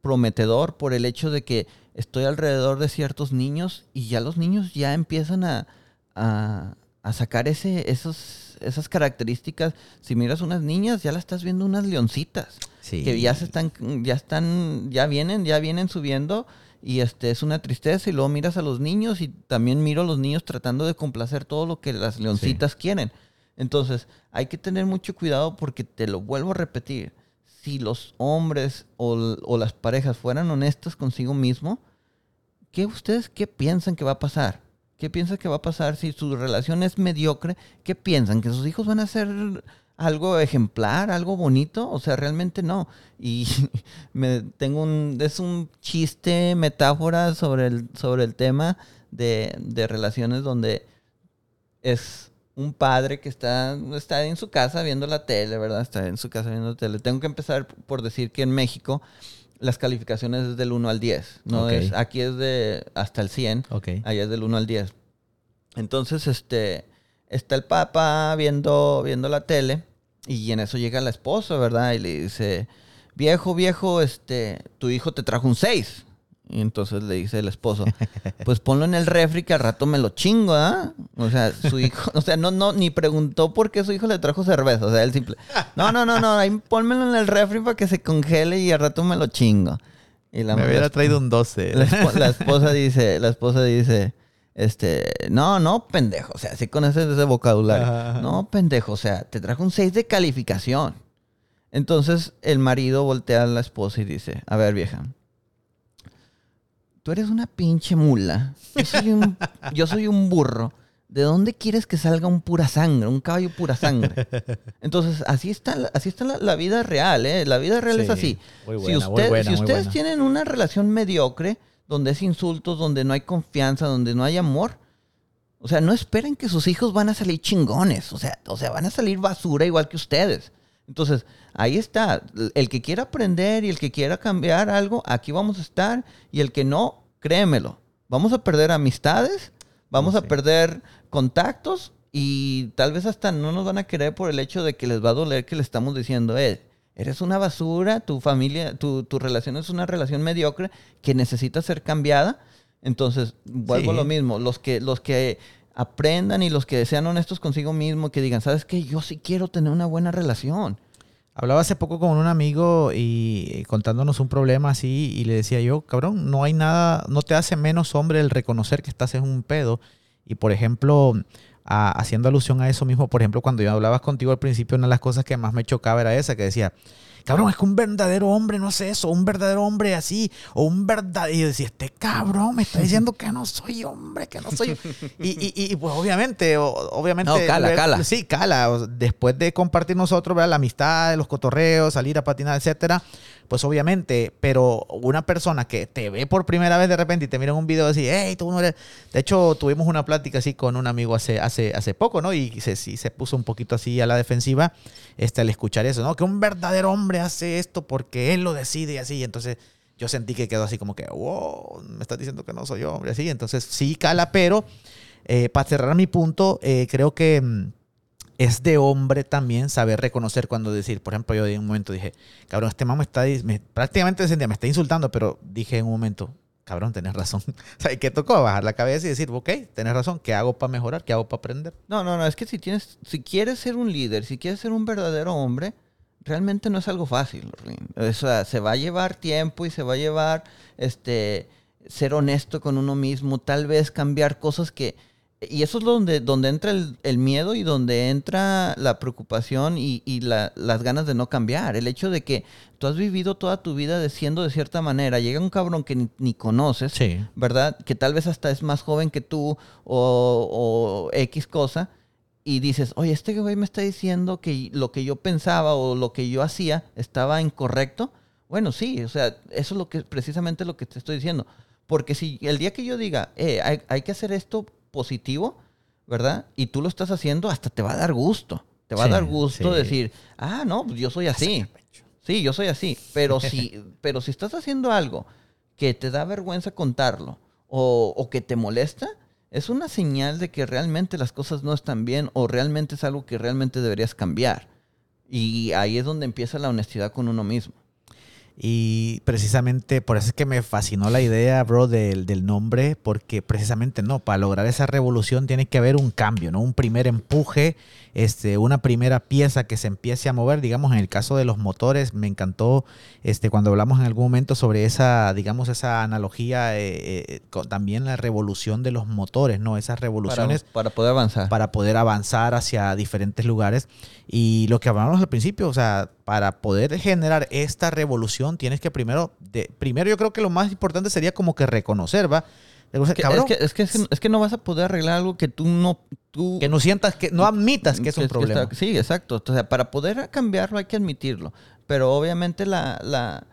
prometedor por el hecho de que estoy alrededor de ciertos niños y ya los niños ya empiezan a, a, a sacar ese, esos, esas características. Si miras unas niñas, ya las estás viendo unas leoncitas sí. que ya se están, ya están, ya vienen, ya vienen subiendo y este es una tristeza y luego miras a los niños y también miro a los niños tratando de complacer todo lo que las leoncitas quieren. Entonces, hay que tener mucho cuidado porque te lo vuelvo a repetir. Si los hombres o, o las parejas fueran honestas consigo mismo, ¿qué ustedes qué piensan que va a pasar? ¿Qué piensan que va a pasar si su relación es mediocre? ¿Qué piensan? ¿Que sus hijos van a ser algo ejemplar, algo bonito? O sea, realmente no. Y me tengo un, es un chiste, metáfora sobre el, sobre el tema de, de relaciones donde es un padre que está, está en su casa viendo la tele, ¿verdad? Está en su casa viendo la tele. Tengo que empezar por decir que en México las calificaciones es del 1 al 10. No Ok. es, aquí es de hasta el 100. Ok. Allá es del 1 al 10. Entonces, este, está el papá viendo, viendo la tele y en eso llega la esposa, ¿verdad? Y le dice, viejo, viejo, este, tu hijo te trajo un 6. Y entonces le dice el esposo, pues ponlo en el refri que al rato me lo chingo, ¿ah? O sea, su hijo, o sea, no, no, ni preguntó por qué su hijo le trajo cerveza. O sea, él simple, no, no, no, no, ahí pónmelo en el refri para que se congele y al rato me lo chingo. Y la, Me la hubiera traído un 12. la, la esposa dice, la esposa dice, este, no, no, pendejo, o sea, así con ese, ese vocabulario. Ajá. No, pendejo, o sea, te trajo un 6 de calificación. Entonces el marido voltea a la esposa y dice, a ver, vieja, tú eres una pinche mula, yo soy un, yo soy un burro. ¿De dónde quieres que salga un pura sangre, un caballo pura sangre? Entonces, así está, la- así está la, la vida real, ¿eh? La vida real es Sí, así si, usted- buena, si ustedes tienen una relación mediocre, donde es insultos, donde no hay confianza, donde no hay amor, o sea, no esperen que sus hijos van a salir chingones, o sea, o sea, van a salir basura igual que ustedes. Entonces, ahí está, el que quiera aprender y el que quiera cambiar algo, aquí vamos a estar, y el que no, créemelo, vamos a perder amistades, vamos a perder contactos y tal vez hasta no nos van a querer por el hecho de que les va a doler que le estamos diciendo, eh, eres una basura, tu familia, tu, tu relación es una relación mediocre que necesita ser cambiada. Entonces, vuelvo a lo mismo, los que, los que aprendan y los que sean honestos consigo mismo, que digan, ¿sabes qué? Yo sí quiero tener una buena relación. Hablaba hace poco con un amigo y contándonos un problema así y le decía yo, cabrón, no hay nada, no te hace menos hombre el reconocer que estás en un pedo. Y por ejemplo, haciendo alusión a eso mismo, por ejemplo, cuando yo hablabas contigo al principio, una de las cosas que más me chocaba era esa, que decía, cabrón, es que un verdadero hombre no hace eso, un verdadero hombre así, o un verdadero. Y yo decía, este cabrón me está diciendo que no soy hombre, que no soy. y, y, y, pues obviamente, obviamente. No, cala, cala. Sí, cala. Después de compartir nosotros, la amistad, los cotorreos, salir a patinar, etcétera pues obviamente, pero una persona que te ve por primera vez de repente y te mira en un video así, hey, tú no eres... De hecho, tuvimos una plática así con un amigo hace, hace, hace poco, ¿no? Y se, sí, se puso un poquito así a la defensiva este, al escuchar eso, ¿no? Que un verdadero hombre hace esto porque él lo decide y así. Entonces yo sentí que quedó así como que, wow, me estás diciendo que no soy hombre, así. Entonces sí cala, pero eh, para cerrar mi punto, eh, creo que mm, es de hombre también saber reconocer cuando decir, por ejemplo, yo en un momento dije, cabrón, este mamá está, me, prácticamente me está insultando, pero dije en un momento, cabrón, tenés razón. o sea, ¿qué tocó? Bajar la cabeza y decir, ok, tenés razón, ¿qué hago para mejorar? ¿Qué hago para aprender? No, no, no, es que si tienes, si quieres ser un líder, si quieres ser un verdadero hombre, realmente no es algo fácil. O sea, se va a llevar tiempo y se va a llevar, este, ser honesto con uno mismo, tal vez cambiar cosas que y eso es donde, donde entra el, miedo y donde entra la preocupación y, las ganas de no cambiar. El hecho de que tú has vivido toda tu vida de siendo de cierta manera. Llega un cabrón que ni, conoces, ¿verdad? Que tal vez hasta es más joven que tú o, X cosa. Y dices, oye, este güey me está diciendo que lo que yo pensaba o lo que yo hacía estaba incorrecto. Bueno, sí, o sea, eso es lo que precisamente lo que te estoy diciendo. Porque si el día que yo diga, eh, hay, hay que hacer esto positivo, ¿verdad? Y tú lo estás haciendo, hasta te va a dar gusto. Te va a dar gusto decir, ah, no, pues yo soy así. Sí, yo soy así. Pero si, pero si estás haciendo algo que te da vergüenza contarlo o, o que te molesta, es una señal de que realmente las cosas no están bien o realmente es algo que realmente deberías cambiar. Y ahí es donde empieza la honestidad con uno mismo. Y precisamente por eso es que me fascinó la idea, bro, del, del, nombre, porque precisamente no, para lograr esa revolución tiene que haber un cambio, ¿no? Un primer empuje, este, una primera pieza que se empiece a mover. Digamos, en el caso de los motores, me encantó este, cuando hablamos en algún momento sobre esa, digamos, esa analogía, eh, eh, también la revolución de los motores, ¿no? Esas revoluciones. Para, para poder avanzar. Para poder avanzar hacia diferentes lugares. Y lo que hablábamos al principio, o sea, para poder generar esta revolución tienes que primero, de, primero yo creo que lo más importante sería como que reconocer, ¿va? Es que, es, que, es, que, no vas a poder arreglar algo que tú no... Tú, que no sientas, que no admitas que es un problema. sí, exacto. O sea, para poder cambiarlo hay que admitirlo. Pero obviamente la, la,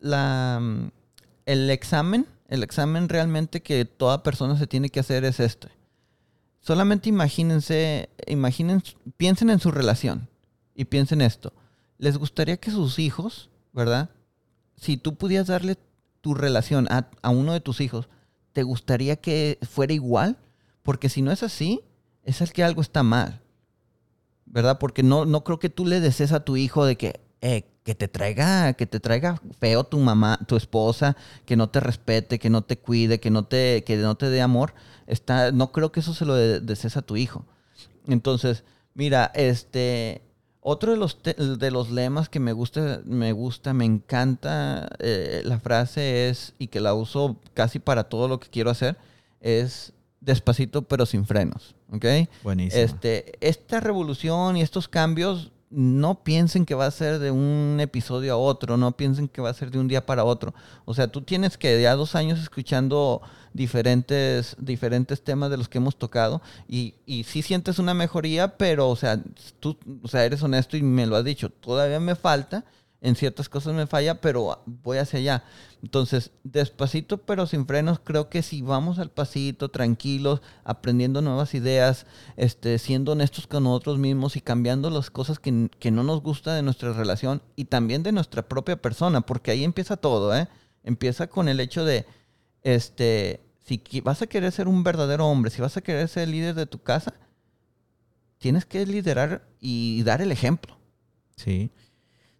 la, mm, el examen, el examen realmente que toda persona se tiene que hacer es este. Solamente imagínense, imaginen, piensen en su relación y piensen esto. ¿Les gustaría que sus hijos, verdad? Si tú pudieras darle tu relación a, a uno de tus hijos, ¿te gustaría que fuera igual? Porque si no es así, es el que algo está mal. ¿Verdad? Porque no, no creo que tú le desees a tu hijo de que, eh, que te traiga, que te traiga feo tu mamá, tu esposa, que no te respete, que no te cuide, que no te, que no te dé amor. Está, no creo que eso se lo desees a tu hijo. Entonces, mira, este, otro de los, de los lemas que me gusta, me gusta, me encanta eh, la frase es, y que la uso casi para todo lo que quiero hacer, es despacito pero sin frenos. ¿Ok? Buenísimo. Este, esta revolución y estos cambios no piensen que va a ser de un episodio a otro, no piensen que va a ser de un día para otro. O sea, tú tienes que ya dos años escuchando diferentes, diferentes temas de los que hemos tocado y, y sí sientes una mejoría, pero, o sea, tú o sea, eres honesto y me lo has dicho, todavía me falta. En ciertas cosas me falla, pero voy hacia allá. Entonces, despacito pero sin frenos, creo que si vamos al pasito, tranquilos, aprendiendo nuevas ideas, este, siendo honestos con nosotros mismos y cambiando las cosas que, que no nos gusta de nuestra relación y también de nuestra propia persona, porque ahí empieza todo, ¿eh? Empieza con el hecho de, este, si vas a querer ser un verdadero hombre, si vas a querer ser el líder de tu casa, tienes que liderar y dar el ejemplo. Sí.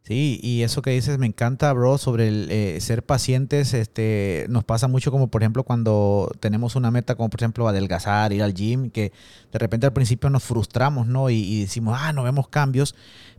Sí, y eso que dices me encanta, bro, sobre el eh, ser pacientes. Este, nos pasa mucho como, por ejemplo, cuando tenemos una meta como, por ejemplo, adelgazar, ir al gym, que de repente al principio nos frustramos, ¿no? Y, y decimos, ah, no vemos cambios.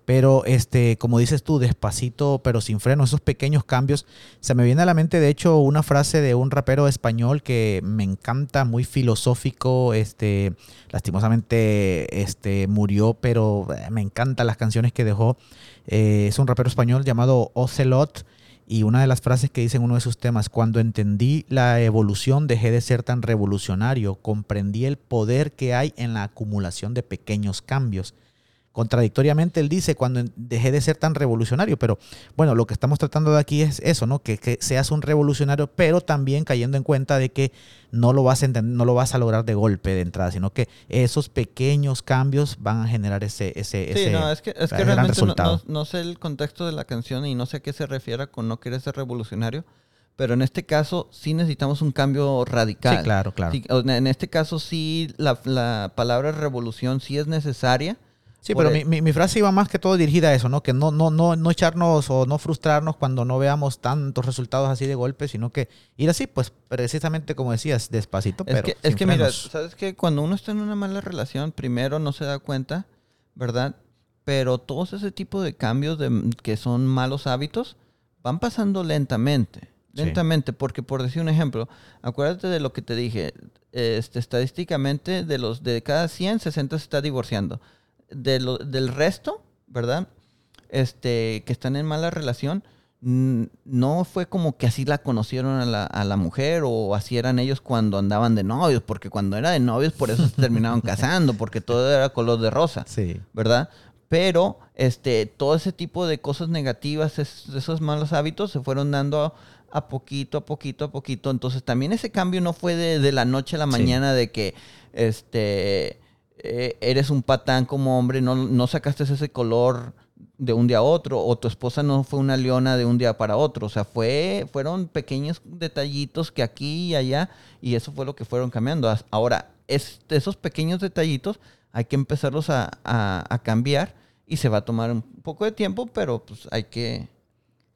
Pero, este, como dices tú, despacito, pero sin freno, esos pequeños cambios. Se me viene a la mente, de hecho, una frase de un rapero español que me encanta, muy filosófico. Este, lastimosamente, este, murió, pero eh, me encantan las canciones que dejó. Eh, es un rapero español llamado Ocelot. Y una de las frases que dice en uno de sus temas, cuando entendí la evolución dejé de ser tan revolucionario, comprendí el poder que hay en la acumulación de pequeños cambios. Contradictoriamente, él dice, cuando dejé de ser tan revolucionario, pero bueno, lo que estamos tratando de aquí es eso, ¿no? Que, seas un revolucionario, pero también cayendo en cuenta de que no lo, vas a no lo vas a lograr de golpe de entrada, sino que esos pequeños cambios van a generar ese, ese, sí, no, es que, es que realmente no, sé el contexto de la canción y no sé a qué se refiere con no querer ser revolucionario. Pero en este caso sí necesitamos un cambio radical. Sí, claro, claro. en este caso sí la, la palabra revolución sí es necesaria Sí, pero mi, mi, frase iba más que todo dirigida a eso, ¿no? Que no, no, no, no echarnos o no frustrarnos cuando no veamos tantos resultados así de golpe, sino que ir así, pues precisamente como decías, despacito, es pero. Que, es que mira, sabes que cuando uno está en una mala relación, primero no se da cuenta, ¿verdad? Pero todos ese tipo de cambios de, que son malos hábitos van pasando lentamente. Lentamente, porque por decir un ejemplo, acuérdate de lo que te dije, este, estadísticamente de los de cada 100, 60 se está divorciando del resto, ¿verdad? Este, que están en mala relación, no fue como que así la conocieron a la, a la, mujer o así eran ellos cuando andaban de novios, porque cuando era de novios por eso se terminaron casando, porque todo era color de rosa, sí. ¿verdad? Pero este, todo ese tipo de cosas negativas, esos malos hábitos se fueron dando a, poquito, a poquito, a poquito. Entonces también ese cambio no fue de, la noche a la mañana de que, este, eh, eres un patán como hombre, no, no sacaste ese color de un día a otro, o tu esposa no fue una leona de un día para otro. O sea, fue, fueron pequeños detallitos que aquí y allá, y eso fue lo que fueron cambiando. Ahora, es, esos pequeños detallitos hay que empezarlos a, a cambiar y se va a tomar un poco de tiempo, pero pues hay que,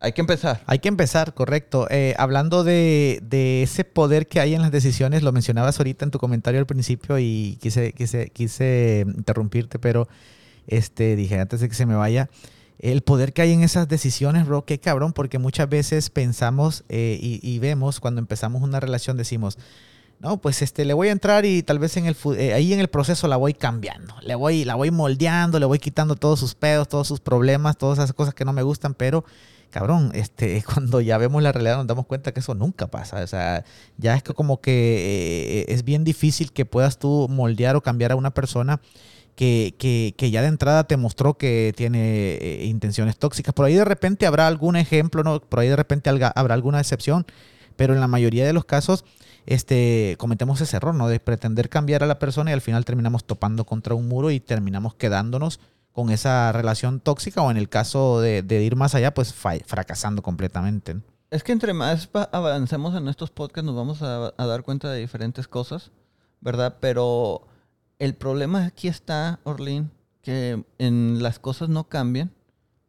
hay que empezar. Hay que empezar, correcto. Eh, hablando de, ese poder que hay en las decisiones, lo mencionabas ahorita en tu comentario al principio y quise, quise, quise interrumpirte, pero este, dije antes de que se me vaya, el poder que hay en esas decisiones, bro, qué cabrón, porque muchas veces pensamos eh, y, vemos cuando empezamos una relación, decimos, no, pues este, le voy a entrar y tal vez en el, eh, ahí en el proceso la voy cambiando, le voy, la voy moldeando, le voy quitando todos sus pedos, todos sus problemas, todas esas cosas que no me gustan, pero cabrón, este, cuando ya vemos la realidad nos damos cuenta que eso nunca pasa. O sea, ya es que como que eh, es bien difícil que puedas tú moldear o cambiar a una persona que, que, que ya de entrada te mostró que tiene eh, intenciones tóxicas. Por ahí de repente habrá algún ejemplo, ¿no? Por ahí de repente habrá alguna excepción, pero en la mayoría de los casos este, cometemos ese error, ¿no? De pretender cambiar a la persona y al final terminamos topando contra un muro y terminamos quedándonos con esa relación tóxica o en el caso de, ir más allá, pues fracasando completamente. Es que entre más avancemos en estos podcasts nos vamos a, dar cuenta de diferentes cosas, ¿verdad? Pero el problema aquí está, Orlin, que en las cosas no cambian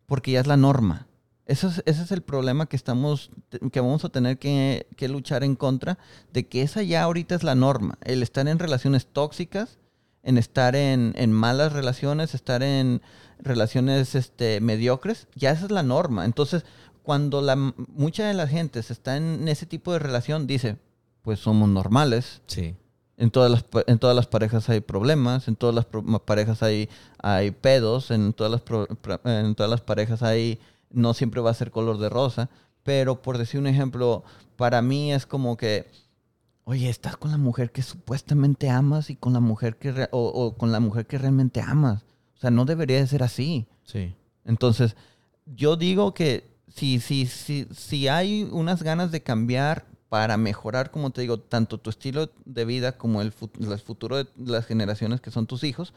porque ya es la norma. Eso es, ese es el problema que estamos, que vamos a tener que, que, luchar en contra, de que esa ya ahorita es la norma. El estar en relaciones tóxicas en estar en, malas relaciones, estar en relaciones este, mediocres, ya esa es la norma. Entonces, cuando la, mucha de la gente está en ese tipo de relación, dice, pues somos normales. Sí. En todas las, en todas las parejas hay problemas, en todas las parejas hay, hay pedos, en todas, las en todas las parejas hay, no siempre va a ser color de rosa, pero por decir un ejemplo, para mí es como que Oye, estás con la mujer que supuestamente amas y con la mujer que o, con la mujer que realmente amas. O sea, no debería de ser así. Sí. Entonces, yo digo que si, si, si, si hay unas ganas de cambiar para mejorar, como te digo, tanto tu estilo de vida como el, el futuro de las generaciones que son tus hijos,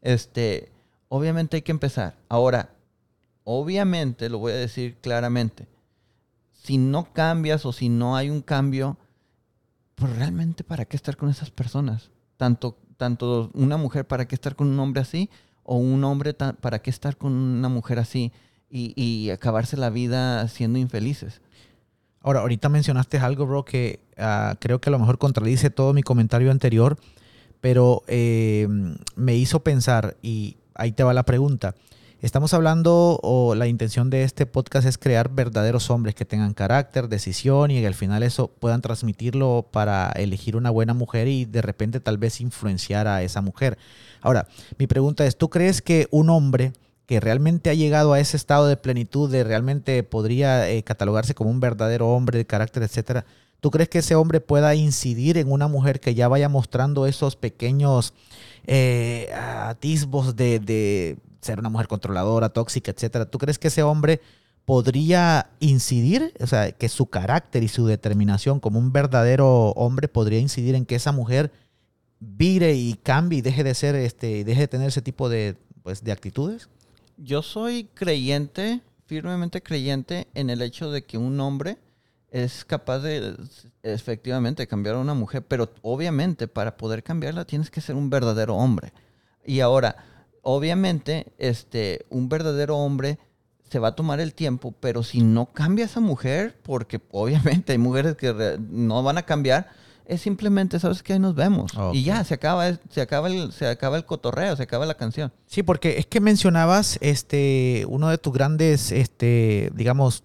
este, obviamente hay que empezar. Ahora, obviamente, lo voy a decir claramente, si no cambias o si no hay un cambio, pues realmente para qué estar con esas personas? Tanto, tanto una mujer para qué estar con un hombre así o un hombre para qué estar con una mujer así y, acabarse la vida siendo infelices. Ahora, ahorita mencionaste algo, bro, que ah, creo que a lo mejor contradice todo mi comentario anterior, pero eh, me hizo pensar y ahí te va la pregunta. Estamos hablando o la intención de este podcast es crear verdaderos hombres que tengan carácter, decisión y que al final eso puedan transmitirlo para elegir una buena mujer y de repente tal vez influenciar a esa mujer. Ahora, mi pregunta es, ¿tú crees que un hombre que realmente ha llegado a ese estado de plenitud, de realmente podría eh, catalogarse como un verdadero hombre de carácter, etcétera, ¿tú crees que ese hombre pueda incidir en una mujer que ya vaya mostrando esos pequeños eh, atisbos de ser una mujer controladora, tóxica, etcétera, ¿tú crees que ese hombre podría incidir, o sea, que su carácter y su determinación como un verdadero hombre podría incidir en que esa mujer vire y cambie y deje de ser, este, deje de tener ese tipo de, pues, de actitudes? Yo soy creyente, firmemente creyente en el hecho de que un hombre es capaz de efectivamente cambiar a una mujer, pero obviamente para poder cambiarla tienes que ser un verdadero hombre. Y ahora, obviamente, este, un verdadero hombre se va a tomar el tiempo, pero si no cambia esa mujer, porque obviamente hay mujeres que no van a cambiar, es simplemente, ¿sabes qué? Ahí nos vemos. Y ya, se acaba, se, acaba el, se acaba el cotorreo, se acaba la canción. Sí, porque es que mencionabas este, uno de tus grandes, este, digamos,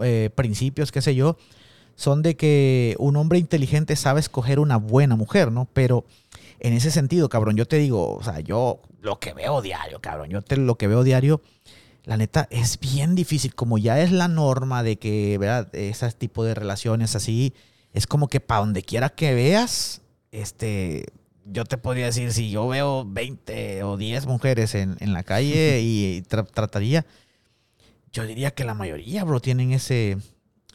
eh, principios, qué sé yo, son de que un hombre inteligente sabe escoger una buena mujer, ¿no? Pero en ese sentido, cabrón, yo te digo, o sea, yo lo que veo diario, cabrón, yo te, lo que veo diario, la neta, es bien difícil. Como ya es la norma de que, ¿verdad? Ese tipo de relaciones así, es como que para donde quiera que veas, este, yo te podría decir, si yo veo 20 o 10 mujeres en, la calle y, trataría, yo diría que la mayoría, bro, tienen ese,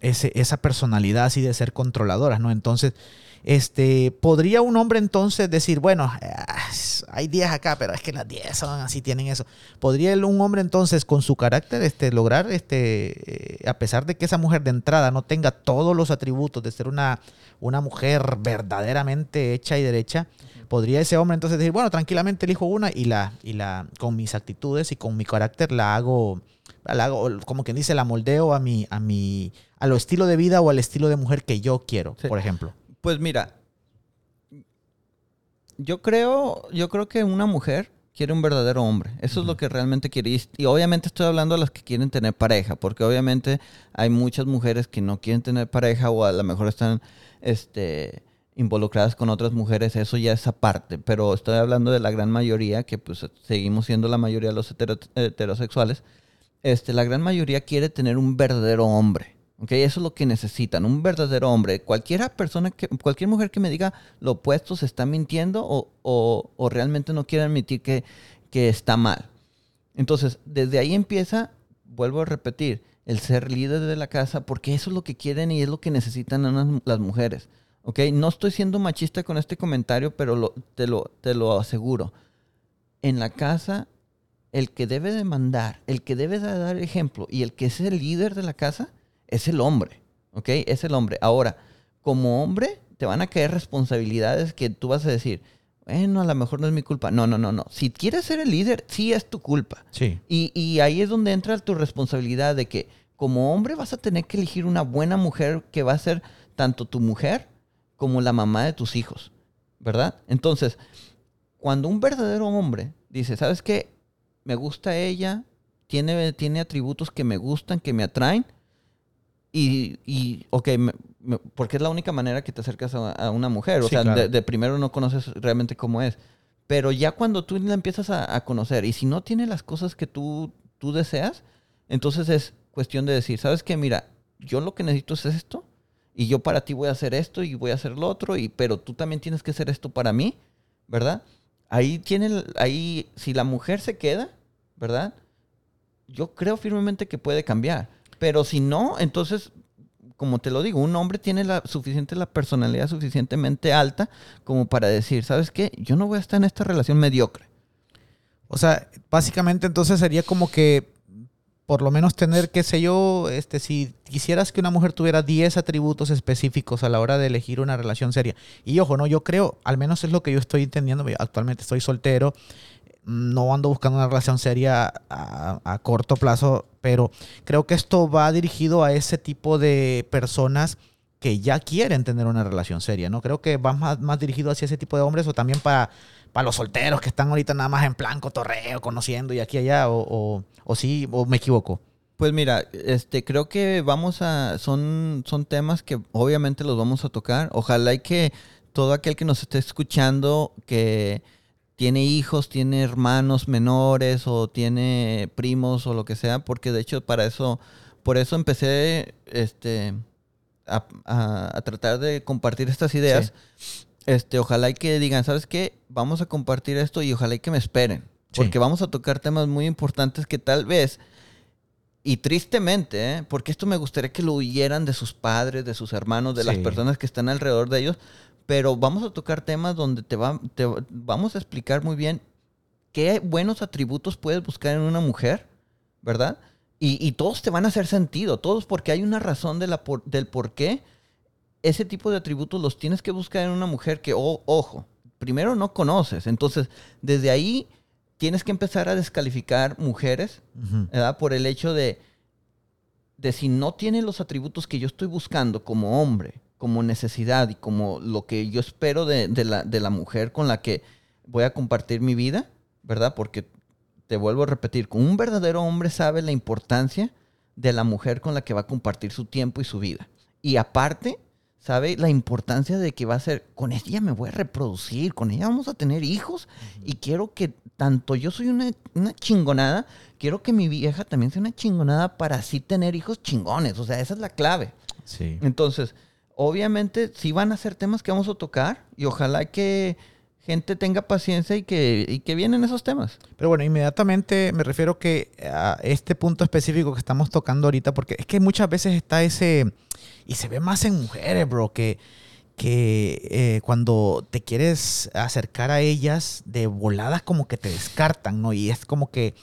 ese, esa personalidad así de ser controladoras, ¿no? Entonces, este, ¿Podría un hombre entonces decir, bueno, hay 10 acá, pero es que las 10 son así, tienen eso? ¿Podría un hombre entonces con su carácter este, lograr, este, a pesar de que esa mujer de entrada no tenga todos los atributos de ser una, una mujer verdaderamente hecha y derecha, podría ese hombre entonces decir, bueno, tranquilamente elijo una y la, y la, con mis actitudes y con mi carácter la hago, la hago, como quien dice, la moldeo a mi, a mi, a lo estilo de vida o al estilo de mujer que yo quiero, por ejemplo. Pues mira, yo creo, yo creo que una mujer quiere un verdadero hombre. Eso es lo que realmente quiere. Y obviamente estoy hablando de las que quieren tener pareja, porque obviamente hay muchas mujeres que no quieren tener pareja o a lo mejor están este, involucradas con otras mujeres. Eso ya es aparte. Pero estoy hablando de la gran mayoría, que pues seguimos siendo la mayoría de los heterosexuales. Este, la gran mayoría quiere tener un verdadero hombre. Okay, eso es lo que necesitan, un verdadero hombre. Cualquiera persona que, cualquier mujer que me diga lo opuesto se está mintiendo o, realmente no quiere admitir que, que, está mal. Entonces, desde ahí empieza, vuelvo a repetir, el ser líder de la casa, porque eso es lo que quieren y es lo que necesitan las mujeres. Okay, no estoy siendo machista con este comentario, pero te, lo, te lo aseguro. En la casa, el que debe de mandar, el que debe de dar ejemplo y el que es el líder de la casa, es el hombre, ¿ok? Es el hombre. Ahora, como hombre, te van a caer responsabilidades que tú vas a decir, bueno, a lo mejor no es mi culpa. No, no, no, no. Si quieres ser el líder, sí es tu culpa. Sí. Y, y ahí es donde entra tu responsabilidad de que como hombre vas a tener que elegir una buena mujer que va a ser tanto tu mujer como la mamá de tus hijos, ¿verdad? Entonces, cuando un verdadero hombre dice, ¿sabes qué? Me gusta ella, tiene, tiene atributos que me gustan, que me atraen, y, y ok, porque es la única manera que te acercas a, una mujer. O sea, de, primero no conoces realmente cómo es. Pero ya cuando tú la empiezas a, conocer y si no tiene las cosas que tú, tú deseas, entonces es cuestión de decir, ¿sabes qué? Mira, yo lo que necesito es esto y yo para ti voy a hacer esto y voy a hacer lo otro, y, pero tú también tienes que hacer esto para mí, ¿verdad? Ahí tiene, ahí, si la mujer se queda, ¿verdad? yo creo firmemente que puede cambiar. Pero si no, entonces, como te lo digo, un hombre tiene la suficiente la personalidad suficientemente alta como para decir, ¿sabes qué? Yo no voy a estar en esta relación mediocre. O sea, básicamente entonces sería como que por lo menos tener, qué sé yo, este, si quisieras que una mujer tuviera 10 atributos específicos a la hora de elegir una relación seria. Y ojo, no, yo creo, al menos es lo que yo estoy entendiendo, actualmente estoy soltero, no ando buscando una relación seria a, corto plazo, pero creo que esto va dirigido a ese tipo de personas que ya quieren tener una relación seria, ¿no? Creo que va más, más dirigido hacia ese tipo de hombres o también para para los solteros que están ahorita nada más en plan cotorreo, conociendo y aquí y allá, o, o, sí, o me equivoco. Pues mira, este, creo que vamos a, son, son temas que obviamente los vamos a tocar. Ojalá y que todo aquel que nos esté escuchando, que tiene hijos, tiene hermanos menores o tiene primos o lo que sea, porque de hecho para eso, por eso empecé, este, a, tratar de compartir estas ideas. Este, ojalá y que digan, ¿sabes qué? Vamos a compartir esto y ojalá y que me esperen. Porque vamos a tocar temas muy importantes que tal vez, y tristemente, ¿eh? porque esto me gustaría que lo huyeran de sus padres, de sus hermanos, de las personas que están alrededor de ellos, pero vamos a tocar temas donde te, va, te vamos a explicar muy bien qué buenos atributos puedes buscar en una mujer, ¿verdad? Y, todos te van a hacer sentido, todos porque hay una razón de la del por qué ese tipo de atributos los tienes que buscar en una mujer que, ojo, primero no conoces. Entonces, desde ahí tienes que empezar a descalificar mujeres, ¿verdad? Por el hecho de, de si no tiene los atributos que yo estoy buscando como hombre, como necesidad y como lo que yo espero de, la, de la mujer con la que voy a compartir mi vida, ¿verdad? Porque te vuelvo a repetir, un verdadero hombre sabe la importancia de la mujer con la que va a compartir su tiempo y su vida. Y aparte, sabe la importancia de que va a ser, con ella me voy a reproducir, con ella vamos a tener hijos y quiero que tanto yo soy una, chingonada, quiero que mi vieja también sea una chingonada para así tener hijos chingones, o sea, esa es la clave. Sí. Entonces, obviamente sí van a ser temas que vamos a tocar y ojalá que gente tenga paciencia y que, y que vienen esos temas. Pero bueno, inmediatamente me refiero que a este punto específico que estamos tocando ahorita, porque es que muchas veces está ese y se ve más en mujeres, bro, que, que eh, cuando te quieres acercar a ellas de voladas como que te descartan, ¿no? Y es como que,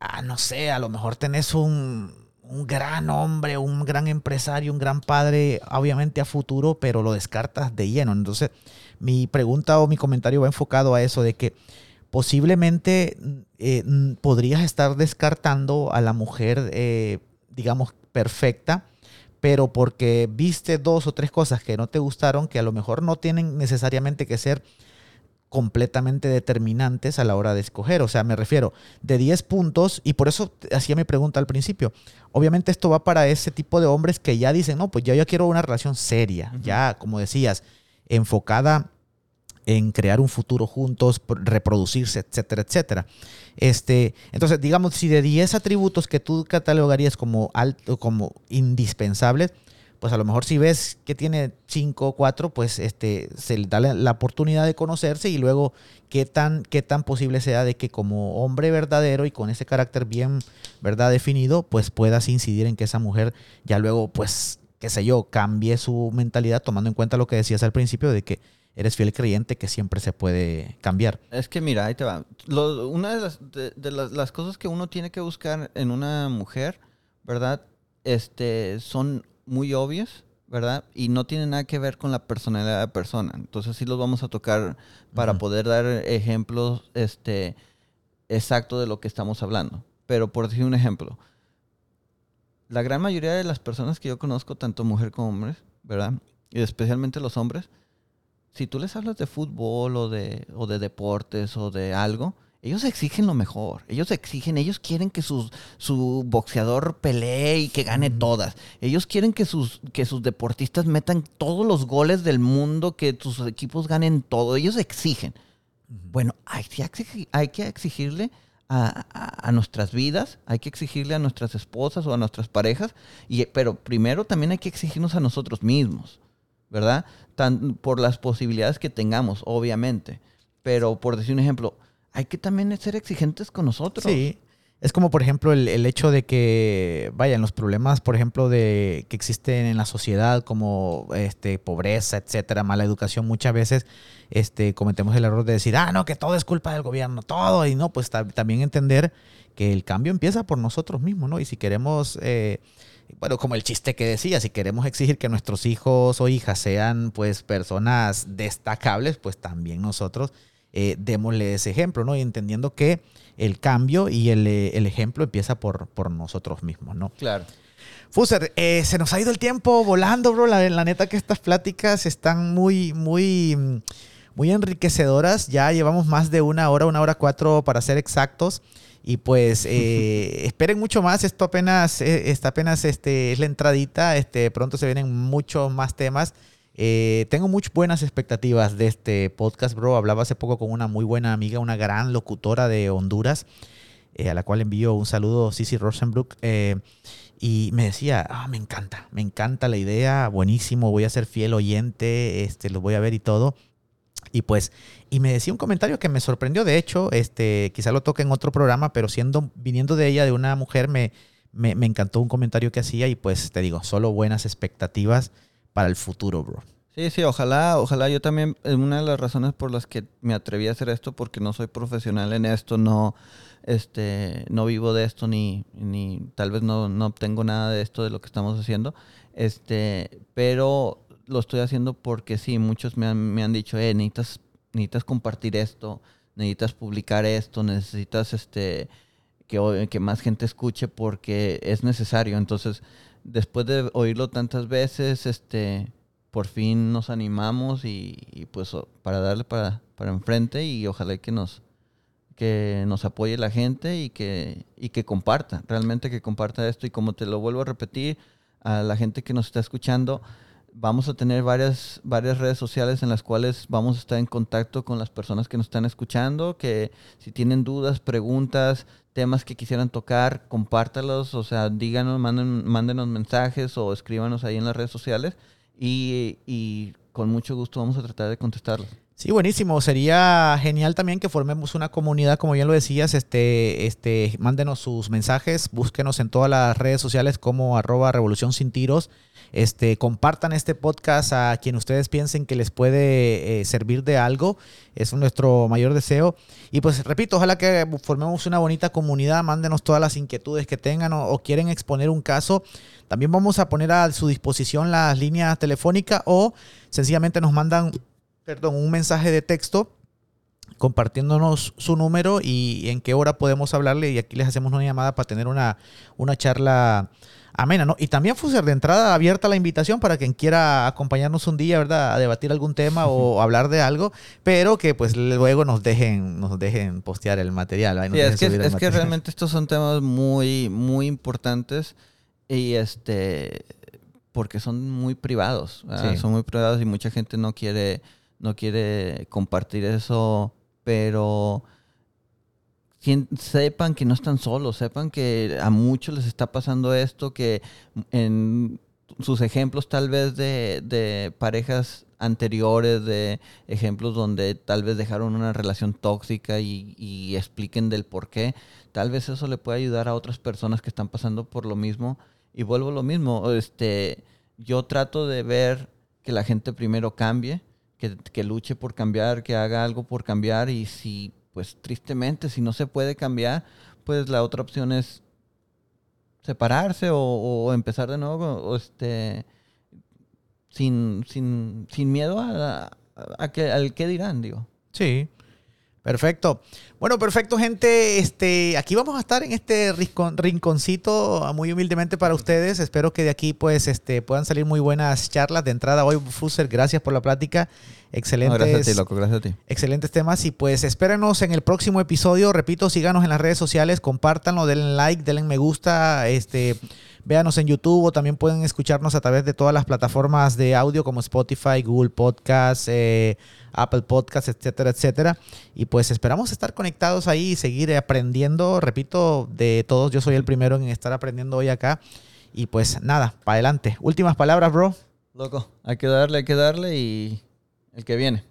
ah, no sé, a lo mejor tenés un, un gran hombre, un gran empresario, un gran padre, obviamente a futuro, pero lo descartas de lleno. Entonces, mi pregunta o mi comentario va enfocado a eso de que posiblemente eh, podrías estar descartando a la mujer, eh, digamos, perfecta pero porque viste dos o tres cosas que no te gustaron, que a lo mejor no tienen necesariamente que ser completamente determinantes a la hora de escoger. O sea, me refiero de 10 puntos, y por eso hacía mi pregunta al principio. Obviamente esto va para ese tipo de hombres que ya dicen, no, pues ya yo quiero una relación seria, ya, como decías, enfocada en crear un futuro juntos, reproducirse, etcétera, etcétera. Este, entonces, digamos, si de 10 atributos que tú catalogarías como alto, como indispensables, pues a lo mejor si ves que tiene 5 o 4, pues este, se le da la, oportunidad de conocerse y luego qué tan, qué tan posible sea de que como hombre verdadero y con ese carácter bien, ¿verdad? Definido, pues puedas incidir en que esa mujer ya luego, pues, qué sé yo, cambie su mentalidad tomando en cuenta lo que decías al principio de que eres fiel creyente que siempre se puede cambiar. Es que mira, ahí te va. una de, las, de, las, cosas que uno tiene que buscar en una mujer, ¿verdad? Este, son muy obvias, ¿verdad? Y no tienen nada que ver con la personalidad de la persona. Entonces sí los vamos a tocar para poder dar ejemplos este, exactos de lo que estamos hablando. Pero por decir un ejemplo, la gran mayoría de las personas que yo conozco, tanto mujer como hombres, ¿verdad? Y especialmente los hombres, si tú les hablas de fútbol o de, o de deportes o de algo, ellos exigen lo mejor. Ellos exigen, ellos quieren que sus, su boxeador pelee y que gane todas. Ellos quieren que sus, que sus deportistas metan todos los goles del mundo, que sus equipos ganen todo. Ellos exigen. Bueno, hay, hay que exigirle a, a, nuestras vidas, hay que exigirle a nuestras esposas o a nuestras parejas, y, pero primero también hay que exigirnos a nosotros mismos. ¿verdad? Tan, por las posibilidades que tengamos, obviamente. Pero por decir un ejemplo, hay que también ser exigentes con nosotros. Sí. Es como, por ejemplo, el, el hecho de que, vayan, los problemas, por ejemplo, de que existen en la sociedad, como este, pobreza, etcétera, mala educación, muchas veces este, cometemos el error de decir, ah, no, que todo es culpa del gobierno, todo, y no, pues también entender que el cambio empieza por nosotros mismos, ¿no? Y si queremos, eh, bueno, como el chiste que decía, si queremos exigir que nuestros hijos o hijas sean, pues, personas destacables, pues también nosotros eh, démosle ese ejemplo, ¿no? Y entendiendo que el cambio y el, eh, el ejemplo empieza por, por nosotros mismos, ¿no? Claro. Fuser, eh, se nos ha ido el tiempo volando, bro. La, la, neta que estas pláticas están muy, muy, muy enriquecedoras. Ya llevamos más de una hora, una hora cuatro para ser exactos. Y pues eh, esperen mucho más. Esto apenas, eh, está apenas este, es la entradita. Este, pronto se vienen muchos más temas. Eh, tengo muchas buenas expectativas de este podcast, bro. Hablaba hace poco con una muy buena amiga, una gran locutora de Honduras, eh, a la cual envío un saludo, Cici Rosenbrook. Eh, y me decía, ah, me encanta, me encanta la idea, buenísimo, voy a ser fiel oyente, este, lo voy a ver y todo. Y pues, y me decía un comentario que me sorprendió, de hecho, este, quizá lo toque en otro programa, pero siendo, viniendo de ella, de una mujer, me, me, me encantó un comentario que hacía y pues te digo, solo buenas expectativas para el futuro, bro. Sí, sí, ojalá, ojalá yo también, una de las razones por las que me atreví a hacer esto, porque no soy profesional en esto, no, este, no vivo de esto, ni, ni tal vez no, no obtengo nada de esto de lo que estamos haciendo, este, pero lo estoy haciendo porque sí, muchos me han, me han dicho, eh, necesitas, necesitas compartir esto, necesitas publicar esto, necesitas este, que, que más gente escuche porque es necesario. Entonces, después de oírlo tantas veces, este, por fin nos animamos y, y pues para darle para, para enfrente y ojalá que nos, que nos apoye la gente y que, y que comparta, realmente que comparta esto. Y como te lo vuelvo a repetir, a la gente que nos está escuchando, vamos a tener varias, varias redes sociales en las cuales vamos a estar en contacto con las personas que nos están escuchando, que si tienen dudas, preguntas, temas que quisieran tocar, compártalos, o sea, díganos, manden, mándenos mensajes o escríbanos ahí en las redes sociales y, y con mucho gusto vamos a tratar de contestarlos. Sí, buenísimo. Sería genial también que formemos una comunidad, como bien lo decías, este, este, mándenos sus mensajes, búsquenos en todas las redes sociales como arroba revolución sin tiros. Este, compartan este podcast a quien ustedes piensen que les puede eh, servir de algo. Es nuestro mayor deseo. Y pues repito, ojalá que formemos una bonita comunidad. Mándenos todas las inquietudes que tengan o, o quieren exponer un caso. También vamos a poner a su disposición las líneas telefónicas o sencillamente nos mandan perdón, un mensaje de texto compartiéndonos su número y en qué hora podemos hablarle y aquí les hacemos una llamada para tener una, una charla amena, ¿no? Y también Fuser, de entrada abierta la invitación para quien quiera acompañarnos un día, ¿verdad? A debatir algún tema o hablar de algo, pero que pues luego nos dejen, nos dejen postear el material. es que, es material. que realmente estos son temas muy, muy importantes y este, porque son muy privados, sí. son muy privados y mucha gente no quiere no quiere compartir eso, pero sepan que no están solos, sepan que a muchos les está pasando esto, que en sus ejemplos tal vez de, parejas anteriores, de ejemplos donde tal vez dejaron una relación tóxica y, expliquen del por qué, tal vez eso le puede ayudar a otras personas que están pasando por lo mismo. Y vuelvo a lo mismo, este, yo trato de ver que la gente primero cambie, que, luche por cambiar, que haga algo por cambiar y si, pues tristemente, si no se puede cambiar, pues la otra opción es separarse o, o empezar de nuevo, o este, sin, sin, sin miedo a, a, que, al qué dirán, digo. Sí. Perfecto. Bueno, perfecto, gente. Este, aquí vamos a estar en este rincon, rinconcito muy humildemente para ustedes. Espero que de aquí pues este, puedan salir muy buenas charlas de entrada hoy. Fuser, gracias por la plática. Excelentes. No, gracias a ti, loco, gracias a ti. Excelentes temas. Y pues espérenos en el próximo episodio. Repito, síganos en las redes sociales, compártanlo, denle like, denle me gusta. Este. Véanos en YouTube o también pueden escucharnos a través de todas las plataformas de audio como Spotify, Google Podcasts, eh, Apple Podcasts, etcétera, etcétera. Y pues esperamos estar conectados ahí y seguir aprendiendo. Repito, de todos, yo soy el primero en estar aprendiendo hoy acá. Y pues nada, para adelante. Últimas palabras, bro. Loco, hay que darle, hay que darle y el que viene.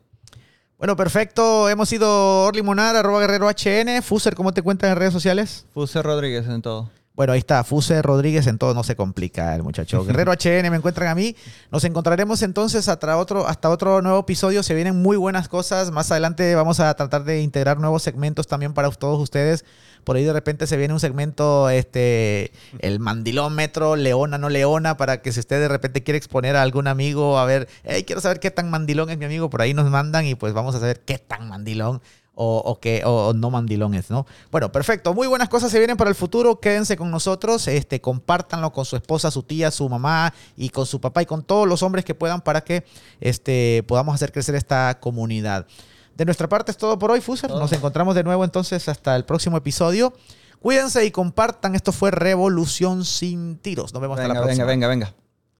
Bueno, perfecto. Hemos sido Orly Monar, arroba guerrero HN. Fuser, ¿cómo te cuentan en redes sociales? Fuser Rodríguez en todo. Bueno, ahí está, Fuse Rodríguez en todo, no se complica el muchacho. Guerrero HN, me encuentran a mí. Nos encontraremos entonces hasta otro, hasta otro nuevo episodio. Se vienen muy buenas cosas. Más adelante vamos a tratar de integrar nuevos segmentos también para todos ustedes. Por ahí de repente se viene un segmento, este, el mandilómetro, leona, no leona, para que si usted de repente quiere exponer a algún amigo, a ver, hey, quiero saber qué tan mandilón es mi amigo, por ahí nos mandan y pues vamos a saber qué tan mandilón o, que, o, no mandilones, ¿no? Bueno, perfecto. Muy buenas cosas se vienen para el futuro. Quédense con nosotros. Este, compártanlo con su esposa, su tía, su mamá y con su papá y con todos los hombres que puedan para que este, podamos hacer crecer esta comunidad. De nuestra parte es todo por hoy, Fuser. Nos encontramos de nuevo entonces hasta el próximo episodio. Cuídense y compartan. Esto fue Revolución sin tiros. Nos vemos hasta la próxima. Venga, venga, venga.